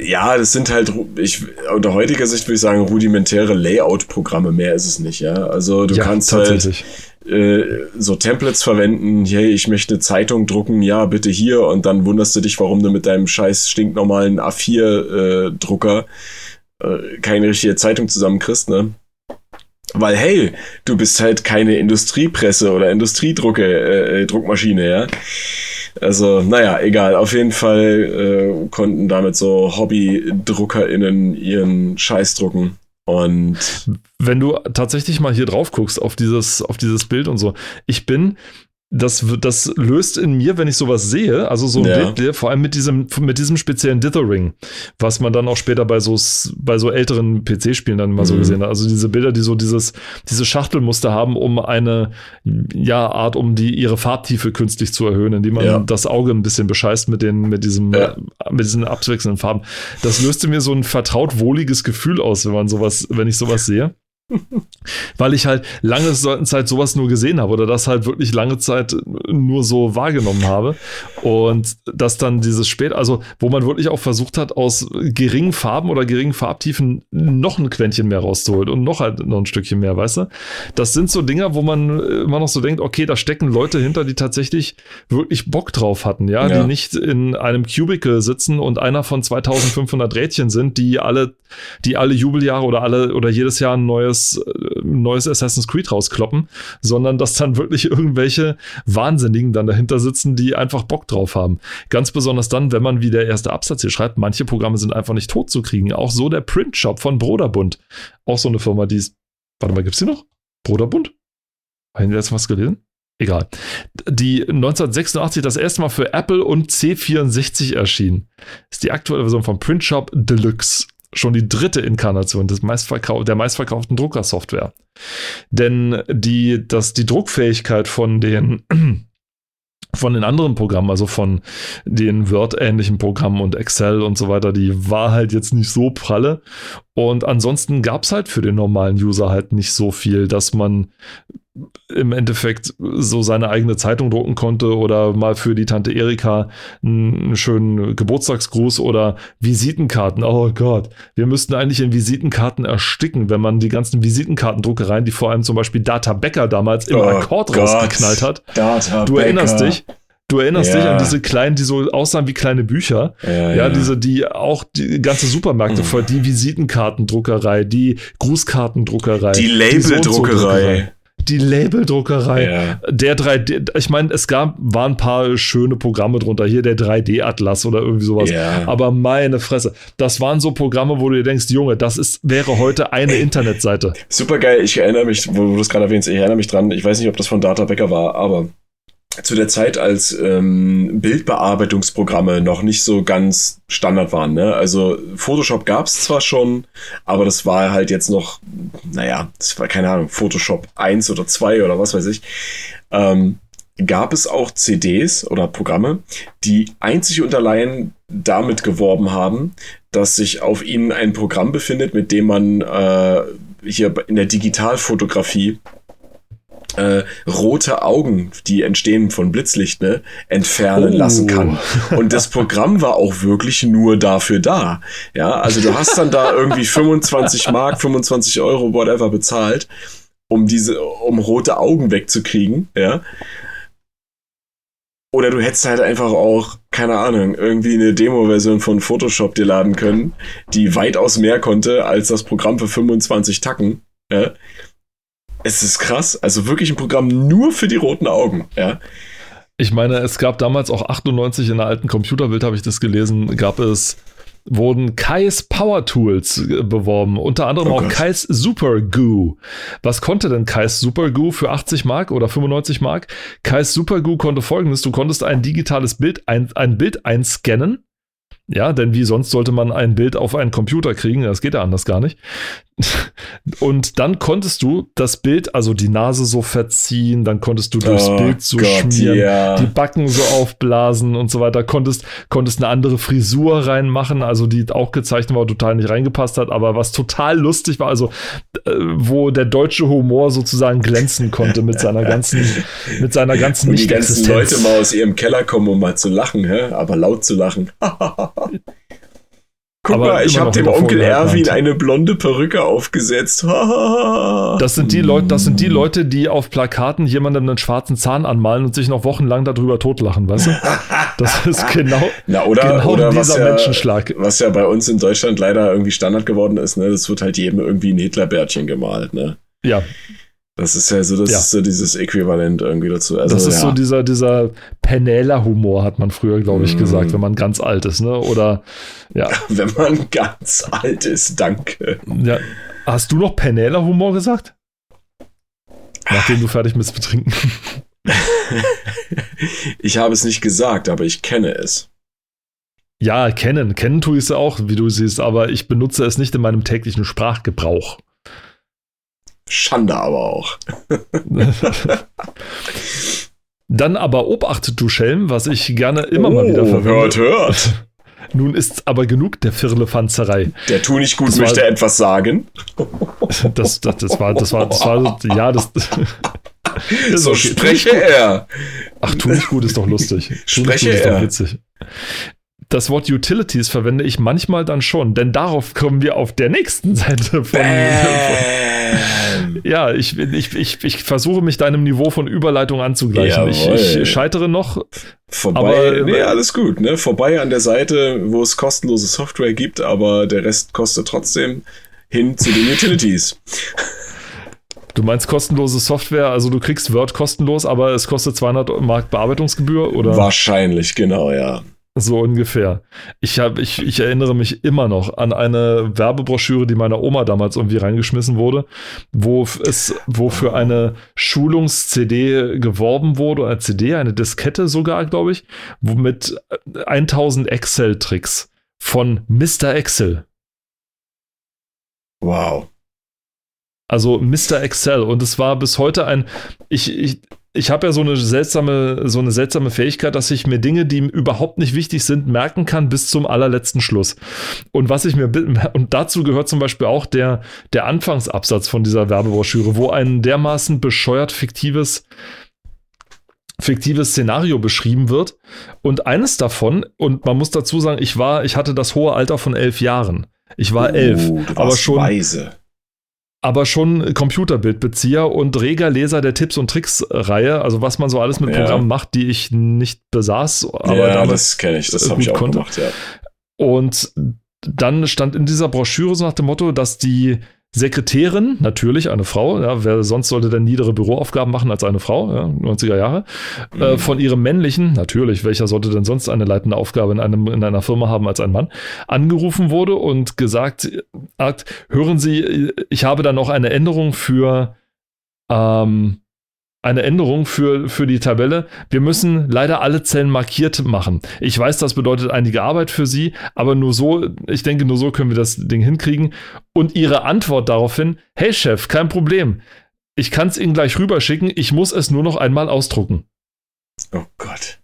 ja, das sind halt, ich, unter heutiger Sicht würde ich sagen, rudimentäre Layout-Programme, mehr ist es nicht, ja. Also du ja, kannst halt äh, so Templates verwenden, hey, ich möchte eine Zeitung drucken, ja, bitte hier, und dann wunderst du dich, warum du mit deinem scheiß stinknormalen A4-Drucker äh, äh, keine richtige Zeitung zusammenkriegst, ne? Weil, hey, du bist halt keine Industriepresse oder Industriedrucke, äh, Druckmaschine, ja. Also, naja, egal. Auf jeden Fall äh, konnten damit so Hobby-DruckerInnen ihren Scheiß drucken. Und wenn du tatsächlich mal hier drauf guckst auf dieses, auf dieses Bild und so, ich bin das, das löst in mir, wenn ich sowas sehe, also so ein ja. Bild, vor allem mit diesem, mit diesem speziellen Dithering, was man dann auch später bei so, bei so älteren PC-Spielen dann mal mhm. so gesehen hat. Also diese Bilder, die so dieses, diese Schachtelmuster haben, um eine, ja, Art, um die, ihre Farbtiefe künstlich zu erhöhen, indem man ja. das Auge ein bisschen bescheißt mit den, mit diesem, ja. mit diesen abwechselnden Farben. Das löste mir so ein vertraut wohliges Gefühl aus, wenn man sowas, wenn ich sowas sehe. Weil ich halt lange Zeit sowas nur gesehen habe oder das halt wirklich lange Zeit nur so wahrgenommen habe. Und dass dann dieses spät, also wo man wirklich auch versucht hat, aus geringen Farben oder geringen Farbtiefen noch ein Quäntchen mehr rauszuholen und noch halt noch ein Stückchen mehr, weißt du? Das sind so Dinger, wo man immer noch so denkt, okay, da stecken Leute hinter, die tatsächlich wirklich Bock drauf hatten, ja, ja. die nicht in einem Cubicle sitzen und einer von 2500 Rädchen sind, die alle, die alle Jubeljahre oder alle oder jedes Jahr ein neues neues, äh, neues Assassin's Creed rauskloppen, sondern dass dann wirklich irgendwelche Wahnsinnigen dann dahinter sitzen, die einfach Bock drauf haben. Ganz besonders dann, wenn man wie der erste Absatz hier schreibt, manche Programme sind einfach nicht tot zu kriegen. Auch so der Printshop von Broderbund. Auch so eine Firma, die ist. Warte mal, gibt's die noch? Broderbund? Haben wir jetzt was gelesen? Egal. Die 1986 das erste Mal für Apple und C64 erschien. Ist die aktuelle Version von Printshop Deluxe schon die dritte Inkarnation des meistverkau der meistverkauften Druckersoftware. Denn die, dass die Druckfähigkeit von den von den anderen Programmen, also von den Word-ähnlichen Programmen und Excel und so weiter, die war halt jetzt nicht so pralle. Und ansonsten gab es halt für den normalen User halt nicht so viel, dass man im Endeffekt so seine eigene Zeitung drucken konnte oder mal für die Tante Erika einen schönen Geburtstagsgruß oder Visitenkarten. Oh Gott, wir müssten eigentlich in Visitenkarten ersticken, wenn man die ganzen Visitenkartendruckereien, die vor allem zum Beispiel Data Becker damals im oh Akkord Gott. rausgeknallt hat. Data du Becker. erinnerst dich. Du erinnerst ja. dich an diese kleinen, die so aussahen wie kleine Bücher. Ja, ja, ja. diese, die auch die ganze Supermärkte mhm. voll, die Visitenkartendruckerei, die Grußkartendruckerei. Die Labeldruckerei die Labeldruckerei. Ja. Der 3D, ich meine, es gab, waren ein paar schöne Programme drunter. Hier der 3D-Atlas oder irgendwie sowas. Ja. Aber meine Fresse, das waren so Programme, wo du dir denkst, Junge, das ist, wäre heute eine Ey, Internetseite. Super geil. Ich erinnere mich, wo du es gerade erwähnst, ich erinnere mich dran. Ich weiß nicht, ob das von Data Becker war, aber zu der Zeit, als ähm, Bildbearbeitungsprogramme noch nicht so ganz Standard waren. Ne? Also Photoshop gab es zwar schon, aber das war halt jetzt noch, naja, das war keine Ahnung, Photoshop 1 oder 2 oder was weiß ich. Ähm, gab es auch CDs oder Programme, die einzig und allein damit geworben haben, dass sich auf ihnen ein Programm befindet, mit dem man äh, hier in der Digitalfotografie äh, rote Augen, die entstehen von Blitzlicht, ne, entfernen oh. lassen kann. Und das Programm war auch wirklich nur dafür da. Ja, also du hast dann da irgendwie 25 Mark, 25 Euro, whatever bezahlt, um diese, um rote Augen wegzukriegen, ja. Oder du hättest halt einfach auch, keine Ahnung, irgendwie eine Demo-Version von Photoshop dir laden können, die weitaus mehr konnte als das Programm für 25 Tacken. Ja? Es ist krass. Also wirklich ein Programm nur für die roten Augen, ja. Ich meine, es gab damals auch 98 in der alten Computerbild, habe ich das gelesen, gab es, wurden Kais Power Tools beworben, unter anderem oh auch Kais Super Goo. Was konnte denn Kais Super Goo für 80 Mark oder 95 Mark? Kais Super Goo konnte folgendes, du konntest ein digitales Bild, ein, ein Bild einscannen Ja, denn wie sonst sollte man ein Bild auf einen Computer kriegen? Das geht ja anders gar nicht. Und dann konntest du das Bild, also die Nase so verziehen, dann konntest du durchs Oh Bild so Gott, schmieren, ja. die Backen so aufblasen und so weiter, konntest, konntest eine andere Frisur reinmachen, also die auch gezeichnet war, total nicht reingepasst hat, aber was total lustig war, also äh, wo der deutsche Humor sozusagen glänzen konnte mit seiner ganzen, mit seiner ganzen Und die ganzen. Leute mal aus ihrem Keller kommen, um mal zu lachen, hä? aber laut zu lachen. Guck Aber mal, ich habe dem Onkel Erwin eine blonde Perücke aufgesetzt. Das sind die Leute, das sind die Leute, die auf Plakaten jemandem einen schwarzen Zahn anmalen und sich noch wochenlang darüber totlachen, weißt du? Das ist genau, Na, oder, genau oder was, dieser ja, Menschenschlag. was ja bei uns in Deutschland leider irgendwie Standard geworden ist, ne? Es wird halt jedem irgendwie ein Hitlerbärtchen gemalt, ne? Ja, Das ist ja so, das Ja. ist so dieses Äquivalent irgendwie dazu. Also, das ist ja. so dieser, dieser Penela-Humor, hat man früher, glaube ich, Mm. gesagt, wenn man ganz alt ist, ne? Oder, ja, Wenn man ganz alt ist, danke. ja. Hast du noch Penela-Humor gesagt? Nachdem du fertig bist mit Trinken. Ich habe es nicht gesagt, aber ich kenne es. Ja, kennen. Kennen tue ich es auch, wie du siehst, aber ich benutze es nicht in meinem täglichen Sprachgebrauch. Schande aber auch. Dann aber Obacht, du Schelm, was ich gerne immer mal wieder verwende. Oh, Hört, hört. Nun ist aber genug der Firlefanzerei. Der tu nicht gut Das war- möchte etwas sagen. Das, das, das war, das war, das war, ja, das. Ist So okay. spreche er. Ach, tu nicht gut ist doch lustig. Tu nicht Spreche gut ist er. doch witzig. Das Wort Utilities verwende ich manchmal dann schon, denn darauf kommen wir auf der nächsten Seite von. Ja, ich, ich, ich, ich versuche mich deinem Niveau von Überleitung anzugleichen. Ich, ich scheitere noch. Vorbei, Aber- nee, alles gut, ne? Vorbei an der Seite, wo es kostenlose Software gibt, aber der Rest kostet trotzdem hin zu den Utilities. Du meinst kostenlose Software, also du kriegst Word kostenlos, aber es kostet 200 Mark Bearbeitungsgebühr oder Wahrscheinlich, genau, ja. So ungefähr. Ich, hab, ich, ich erinnere mich immer noch an eine Werbebroschüre, die meiner Oma damals irgendwie reingeschmissen wurde, wo es, wo für eine Schulungs-CD geworben wurde, eine CD, eine Diskette sogar, glaube ich, wo mit äh, 1000 Excel-Tricks von Mr. Excel. Wow. Also Mr. Excel. Und es war bis heute ein. Ich, ich, ich habe ja so eine seltsame, so eine seltsame Fähigkeit, dass ich mir Dinge, die überhaupt nicht wichtig sind, merken kann bis zum allerletzten Schluss. Und was ich mir und dazu gehört zum Beispiel auch der, der Anfangsabsatz von dieser Werbebroschüre, wo ein dermaßen bescheuert fiktives fiktives Szenario beschrieben wird. Und eines davon, und man muss dazu sagen, ich war, ich hatte das hohe Alter von elf Jahren. Ich war elf, Uh, aber schon weise. Aber schon Computerbildbezieher und reger Leser der Tipps und Tricks Reihe, also was man so alles mit Ja. Programmen macht, die ich nicht besaß, aber ja, das kenne ich, das habe ich auch konnte. gemacht, ja. und dann stand in dieser Broschüre so nach dem Motto, dass die Sekretärin, natürlich eine Frau, ja, wer sonst sollte denn niedere Büroaufgaben machen als eine Frau, ja, 90er Jahre, äh, Mhm. von ihrem männlichen, natürlich, welcher sollte denn sonst eine leitende Aufgabe in, einem, in einer Firma haben als ein Mann, angerufen wurde und gesagt hat, hören Sie, ich habe da noch eine Änderung für ähm, eine Änderung für, für die Tabelle. Wir müssen leider alle Zellen markiert machen. Ich weiß, das bedeutet einige Arbeit für Sie, aber nur so, ich denke, nur so können wir das Ding hinkriegen. Und Ihre Antwort daraufhin, hey Chef, kein Problem. Ich kann es Ihnen gleich rüberschicken, ich muss es nur noch einmal ausdrucken. Oh Gott.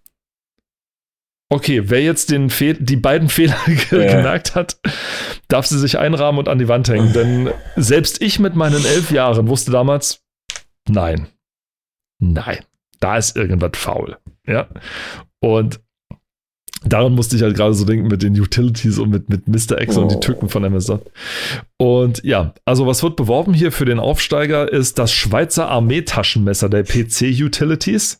Okay, wer jetzt den Fehl, die beiden Fehler ge Ja. gemerkt hat, darf sie sich einrahmen und an die Wand hängen. Denn selbst ich mit meinen elf Jahren wusste damals, nein, nein, da ist irgendwas faul. Ja. Und daran musste ich halt gerade so denken mit den Utilities und mit, mit Mr. X und die Oh. Tücken von Amazon. Und ja, also was wird beworben hier für den Aufsteiger ist das Schweizer Armeetaschenmesser der PC Utilities.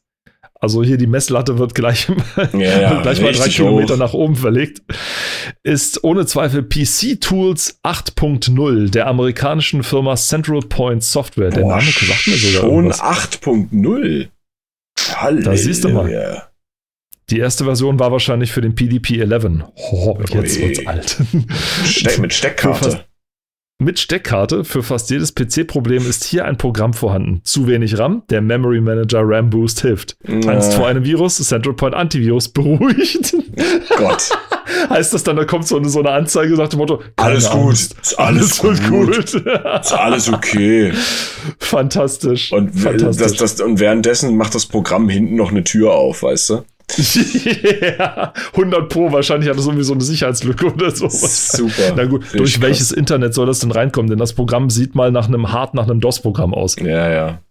Also hier die Messlatte wird gleich, Ja, ja, gleich mal drei Kilometer hoch. nach oben verlegt. Ist ohne Zweifel PC Tools 8.0 der amerikanischen Firma Central Point Software. Der Boah, Name sagt mir sogar Schon irgendwas. 8.0 Halleluja. Da siehst du mal. Die erste Version war wahrscheinlich für den PDP 11. Oh, jetzt wird's alt. Steck, mit Steckkarte. Mit Steckkarte für fast jedes PC-Problem ist hier ein Programm vorhanden. Zu wenig RAM, der Memory Manager RAM Boost hilft. Ja. Angst vor einem Virus, Central Point Antivirus beruhigt. Gott. heißt das dann, da kommt so eine, so eine Anzeige nach dem Motto, alles gut, ist alles, alles gut, gut. ist alles okay. Fantastisch. Und, Fantastisch. Das, das, und währenddessen macht das Programm hinten noch eine Tür auf, weißt du? ja, 100 Pro, wahrscheinlich hat es irgendwie so eine Sicherheitslücke oder so. Super. Na gut, durch welches krass. Internet soll das denn reinkommen? Denn das Programm sieht mal nach einem hart, nach einem DOS-Programm aus. Ja, ja.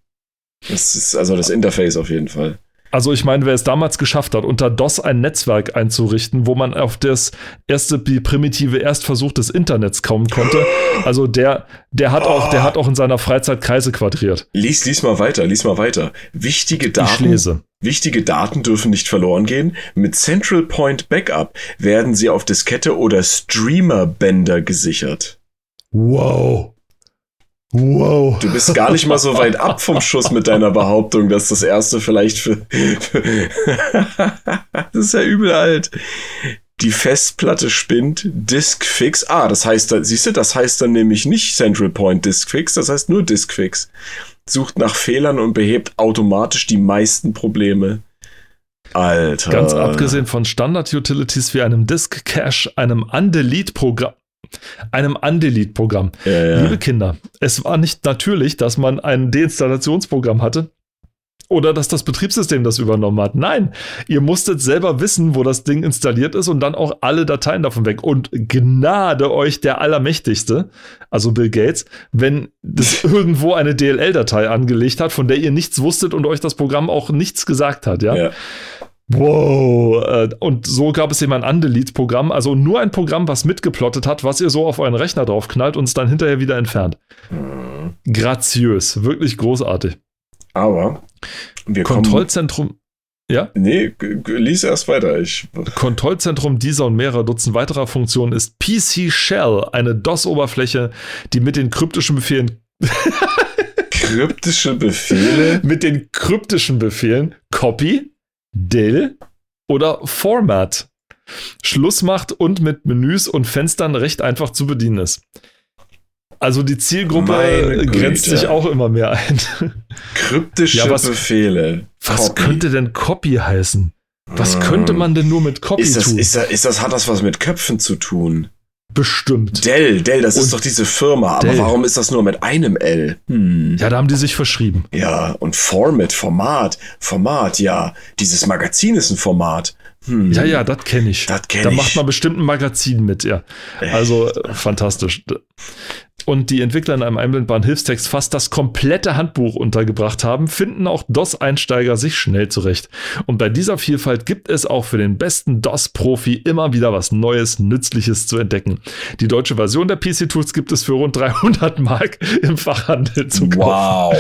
Das ist also das Interface auf jeden Fall. Also ich meine, wer es damals geschafft hat, unter DOS ein Netzwerk einzurichten, wo man auf das erste primitive Erstversuch des Internets kommen konnte, also der, der hat auch, der hat auch in seiner Freizeit Kreise quadriert. Lies, lies mal weiter, lies mal weiter. Wichtige Daten. Ich lese. Wichtige Daten dürfen nicht verloren gehen. Mit Central Point Backup werden sie auf Diskette oder Streamerbänder gesichert. Wow. Wow. Du bist gar nicht mal so weit ab vom Schuss mit deiner Behauptung, dass das erste vielleicht für. das ist ja übel alt. Die Festplatte spinnt, Disk Fix. Ah, das heißt, siehst du, das heißt dann nämlich nicht Central Point Disk Fix, das heißt nur Disk Fix. Sucht nach Fehlern und behebt automatisch die meisten Probleme. Alter. Ganz abgesehen von Standard-Utilities wie einem Disk Cache, einem Undelete-Programm, einem Undelete-Programm. Ja, ja. Liebe Kinder, es war nicht natürlich, dass man ein Deinstallationsprogramm hatte oder dass das Betriebssystem das übernommen hat. Nein, ihr musstet selber wissen, wo das Ding installiert ist und dann auch alle Dateien davon weg. Und gnade euch der Allermächtigste, also Bill Gates, wenn das irgendwo eine DLL-Datei angelegt hat, von der ihr nichts wusstet und euch das Programm auch nichts gesagt hat, ja. ja. Wow. Äh, und so gab es eben ein Undelete-Programm, also nur ein Programm, was mitgeplottet hat, was ihr so auf euren Rechner draufknallt und es dann hinterher wieder entfernt. Graziös, wirklich großartig. Aber wir Kontrollzentrum. Ja? Nee, lies erst weiter. Ich. Kontrollzentrum dieser und mehrerer Dutzend weiterer Funktionen ist PC Shell, eine DOS-Oberfläche, die mit den kryptischen Befehlen. kryptische Befehle? mit den kryptischen Befehlen Copy, Del oder Format Schluss macht und mit Menüs und Fenstern recht einfach zu bedienen ist. Also die Zielgruppe grenzt sich auch immer mehr ein. Kryptische ja, was, Befehle. Was Copy. könnte denn Copy heißen? Was hm. könnte man denn nur mit Copy ist das, tun? Ist das, ist das, hat das was mit Köpfen zu tun? Bestimmt. Dell, Dell, das und ist doch diese Firma. Aber Dell. warum ist das nur mit einem L? Hm. Ja, da haben die sich verschrieben. Ja, und Format, Format, Format, ja. Dieses Magazin ist ein Format. Hm. Ja, ja, das kenne ich. Das kenn da ich. macht man bestimmt ein Magazin mit, ja. Also äh, fantastisch und die Entwickler in einem einblendbaren Hilfstext fast das komplette Handbuch untergebracht haben, finden auch DOS-Einsteiger sich schnell zurecht. Und bei dieser Vielfalt gibt es auch für den besten DOS-Profi immer wieder was Neues, Nützliches zu entdecken. Die deutsche Version der PC-Tools gibt es für rund 300 Mark im Fachhandel zu kaufen.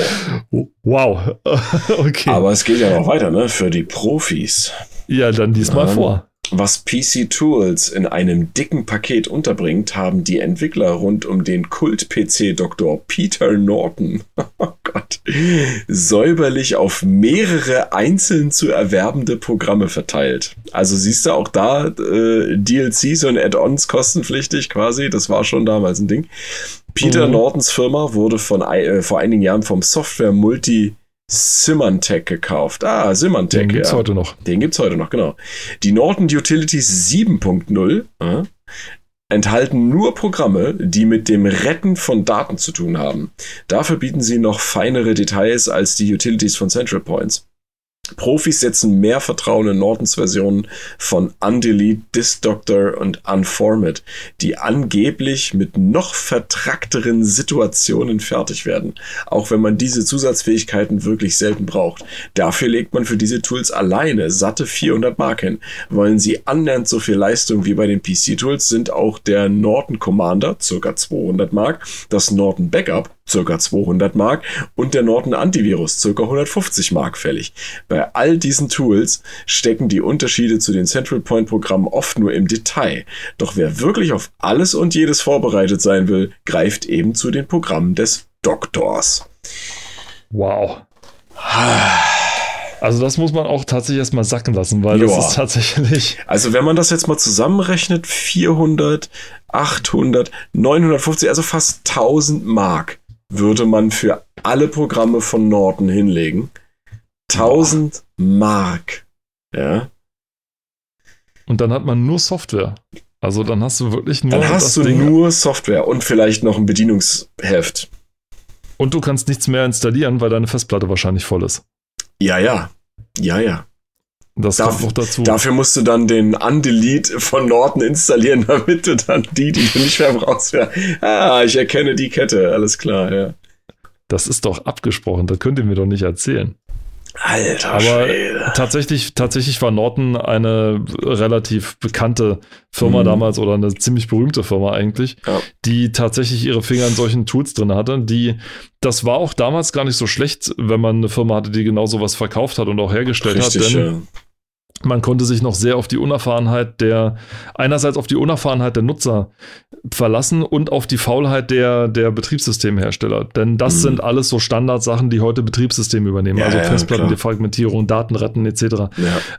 Wow. Wow. okay. Aber es geht ja noch weiter, ne? Für die Profis. Ja, dann diesmal um, vor. Was PC Tools in einem dicken Paket unterbringt, haben die Entwickler rund um den Kult-PC-Doktor Peter Norton, oh Gott, säuberlich auf mehrere einzeln zu erwerbende Programme verteilt. Also siehst du auch da äh, DLCs und Add-ons kostenpflichtig quasi, das war schon damals ein Ding. Peter mhm. Nortons Firma wurde von, äh, vor einigen Jahren vom Software Multi Symantec gekauft. Ah, Symantec. Den gibt's ja. heute noch. Den gibt's heute noch, genau. Die Norton Utilities 7.0 äh, enthalten nur Programme, die mit dem Retten von Daten zu tun haben. Dafür bieten sie noch feinere Details als die Utilities von Central Points. Profis setzen mehr Vertrauen in Nortons Versionen von Undelete, Disk Doctor und Unformat, die angeblich mit noch vertrackteren Situationen fertig werden, auch wenn man diese Zusatzfähigkeiten wirklich selten braucht. Dafür legt man für diese Tools alleine satte 400 Mark hin. Wollen sie annähernd so viel Leistung wie bei den PC-Tools, sind auch der Norton Commander, circa 200 Mark, das Norton Backup, circa 200 Mark und der Norton Antivirus circa 150 Mark fällig. Bei all diesen Tools stecken die Unterschiede zu den Central Point Programmen oft nur im Detail. Doch wer wirklich auf alles und jedes vorbereitet sein will, greift eben zu den Programmen des Doktors. Wow. Also das muss man auch tatsächlich erstmal sacken lassen, weil Joa. das ist tatsächlich. Also wenn man das jetzt mal zusammenrechnet, 400, 800, 950, also fast 1000 Mark würde man für alle Programme von Norton hinlegen. 1000 Mark. Ja. Und dann hat man nur Software. Also dann hast du wirklich nur. Dann hast du Ding. nur Software und vielleicht noch ein Bedienungsheft. Und du kannst nichts mehr installieren, weil deine Festplatte wahrscheinlich voll ist. Ja, ja. Ja, ja. Das Darf, kommt noch dazu. Dafür musst du dann den Undelete von Norton installieren, damit du dann die, die du nicht mehr brauchst, ja. Ah, ich erkenne die Kette, alles klar, ja. Das ist doch abgesprochen, das könnt ihr mir doch nicht erzählen. Alter Aber Schwede. tatsächlich, tatsächlich war Norton eine relativ bekannte Firma mhm. damals oder eine ziemlich berühmte Firma eigentlich, ja. die tatsächlich ihre Finger in solchen Tools drin hatte. Die, das war auch damals gar nicht so schlecht, wenn man eine Firma hatte, die genau sowas verkauft hat und auch hergestellt Richtig, hat. Denn ja man konnte sich noch sehr auf die Unerfahrenheit der, einerseits auf die Unerfahrenheit der Nutzer verlassen und auf die Faulheit der, der Betriebssystemhersteller. Denn das mhm. sind alles so Standardsachen, die heute Betriebssysteme übernehmen. Ja, also ja, Festplattendefragmentierung, Daten retten etc. Ja.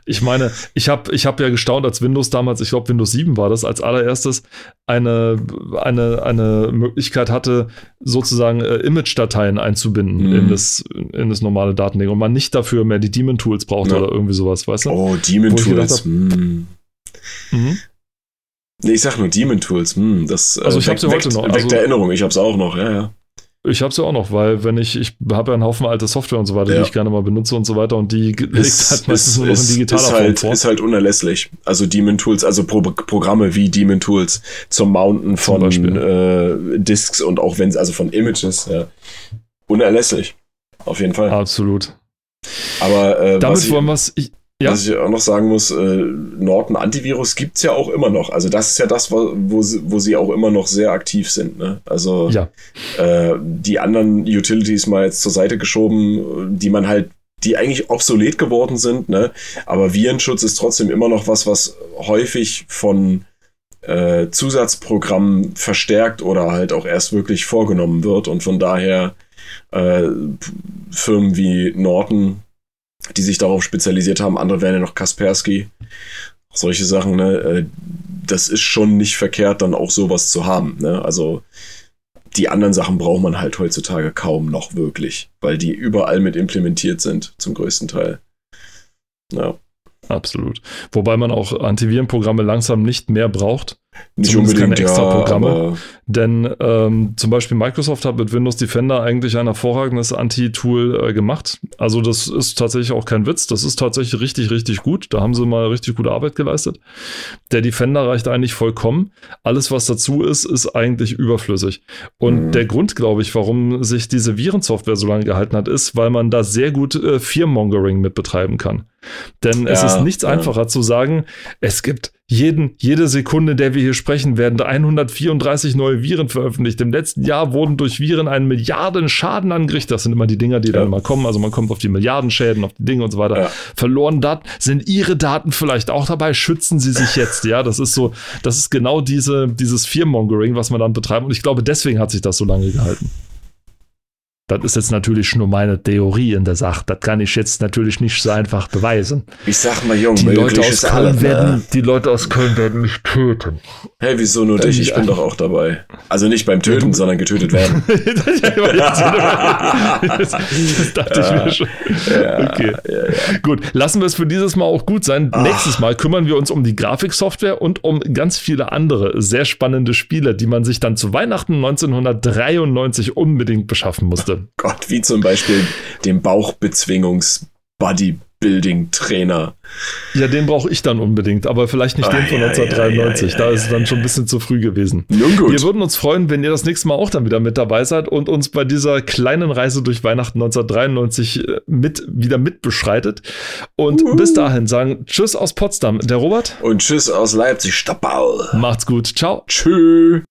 Ich meine, ich habe ich hab ja gestaunt, als Windows damals, ich glaube Windows 7 war das, als allererstes eine, eine, eine Möglichkeit hatte, sozusagen äh, Image-Dateien einzubinden mhm. in, das, in das normale Datending und man nicht dafür mehr die Daemon-Tools braucht oder irgendwie sowas, weißt du? Oh, Demon Tools. Hm. Mhm. Nee, ich sag nur Demon Tools. Hm, das, äh, also ich habe sie heute noch. Weckt also, Erinnerung, ich hab's auch noch, ja, ja. Ich habe sie auch noch, weil wenn ich, ich habe ja einen Haufen alte Software und so weiter, ja. die ich gerne mal benutze und so weiter und die liegt halt meistens nur noch in digitaler ist halt, Form vor. Ist halt unerlässlich. Also Demon Tools, also Pro Programme wie Demon Tools zum Mounten von äh, Disks und auch wenn also von Images, ja. unerlässlich. Auf jeden Fall. Absolut. Aber äh, damit wollen wir es. Ja. Was ich auch noch sagen muss, äh, Norton Antivirus gibt's ja auch immer noch. Also das ist ja das, wo, wo, sie, wo sie auch immer noch sehr aktiv sind. Ne? Also ja. äh, die anderen Utilities mal jetzt zur Seite geschoben, die man halt, die eigentlich obsolet geworden sind. Ne? Aber Virenschutz ist trotzdem immer noch was, was häufig von äh, Zusatzprogrammen verstärkt oder halt auch erst wirklich vorgenommen wird. Und von daher äh, Firmen wie Norton die sich darauf spezialisiert haben. Andere wären ja noch Kaspersky. Solche Sachen, ne? Äh, das ist schon nicht verkehrt, dann auch sowas zu haben. Ne? Also die anderen Sachen braucht man halt heutzutage kaum noch wirklich, weil die überall mit implementiert sind, zum größten Teil. Ja. Absolut. Wobei man auch Antivirenprogramme langsam nicht mehr braucht. Nicht Zumindest unbedingt keine extra Programme. Ja, denn ähm, zum Beispiel Microsoft hat mit Windows Defender eigentlich ein hervorragendes Anti-Tool äh, gemacht. Also das ist tatsächlich auch kein Witz. Das ist tatsächlich richtig, richtig gut. Da haben sie mal richtig gute Arbeit geleistet. Der Defender reicht eigentlich vollkommen. Alles, was dazu ist, ist eigentlich überflüssig. Und mhm. der Grund, glaube ich, warum sich diese Virensoftware so lange gehalten hat, ist, weil man da sehr gut äh, Fearmongering mit betreiben kann. Denn ja, es ist nichts ja. einfacher zu sagen, es gibt jeden, jede Sekunde, der wir hier sprechen, werden 134 neue Viren veröffentlicht. Im letzten Jahr wurden durch Viren einen Milliarden Schaden angerichtet. Das sind immer die Dinger, die ja. dann mal kommen. Also man kommt auf die Milliardenschäden, auf die Dinge und so weiter. Ja. Verloren Daten. Sind Ihre Daten vielleicht auch dabei? Schützen Sie sich jetzt? Ja, das ist so, das ist genau diese, dieses Fearmongering, was man dann betreibt. Und ich glaube, deswegen hat sich das so lange gehalten. Das ist jetzt natürlich nur meine Theorie in der Sache. Das kann ich jetzt natürlich nicht so einfach beweisen. Ich sag mal, Jung, die Leute aus Köln alle, werden, die Leute aus Köln werden mich töten. Hey, wieso nur dich? Ich bin doch auch dabei. Also nicht beim Töten, sondern getötet werden. das, dachte ich mir schon. okay. Gut, lassen wir es für dieses Mal auch gut sein. Ach. Nächstes Mal kümmern wir uns um die Grafiksoftware und um ganz viele andere sehr spannende Spiele, die man sich dann zu Weihnachten 1993 unbedingt beschaffen musste. Gott, wie zum Beispiel den Bauchbezwingungs- Bodybuilding-Trainer. Ja, den brauche ich dann unbedingt, aber vielleicht nicht ah, den von ja, 1993. Ja, ja, da ist es dann schon ein bisschen zu früh gewesen. Nun gut. Wir würden uns freuen, wenn ihr das nächste Mal auch dann wieder mit dabei seid und uns bei dieser kleinen Reise durch Weihnachten 1993 äh, mit, wieder mitbeschreitet. Und uh. bis dahin sagen Tschüss aus Potsdam, der Robert. Und Tschüss aus Leipzig, Stoppau. Macht's gut. Ciao. Tschüss.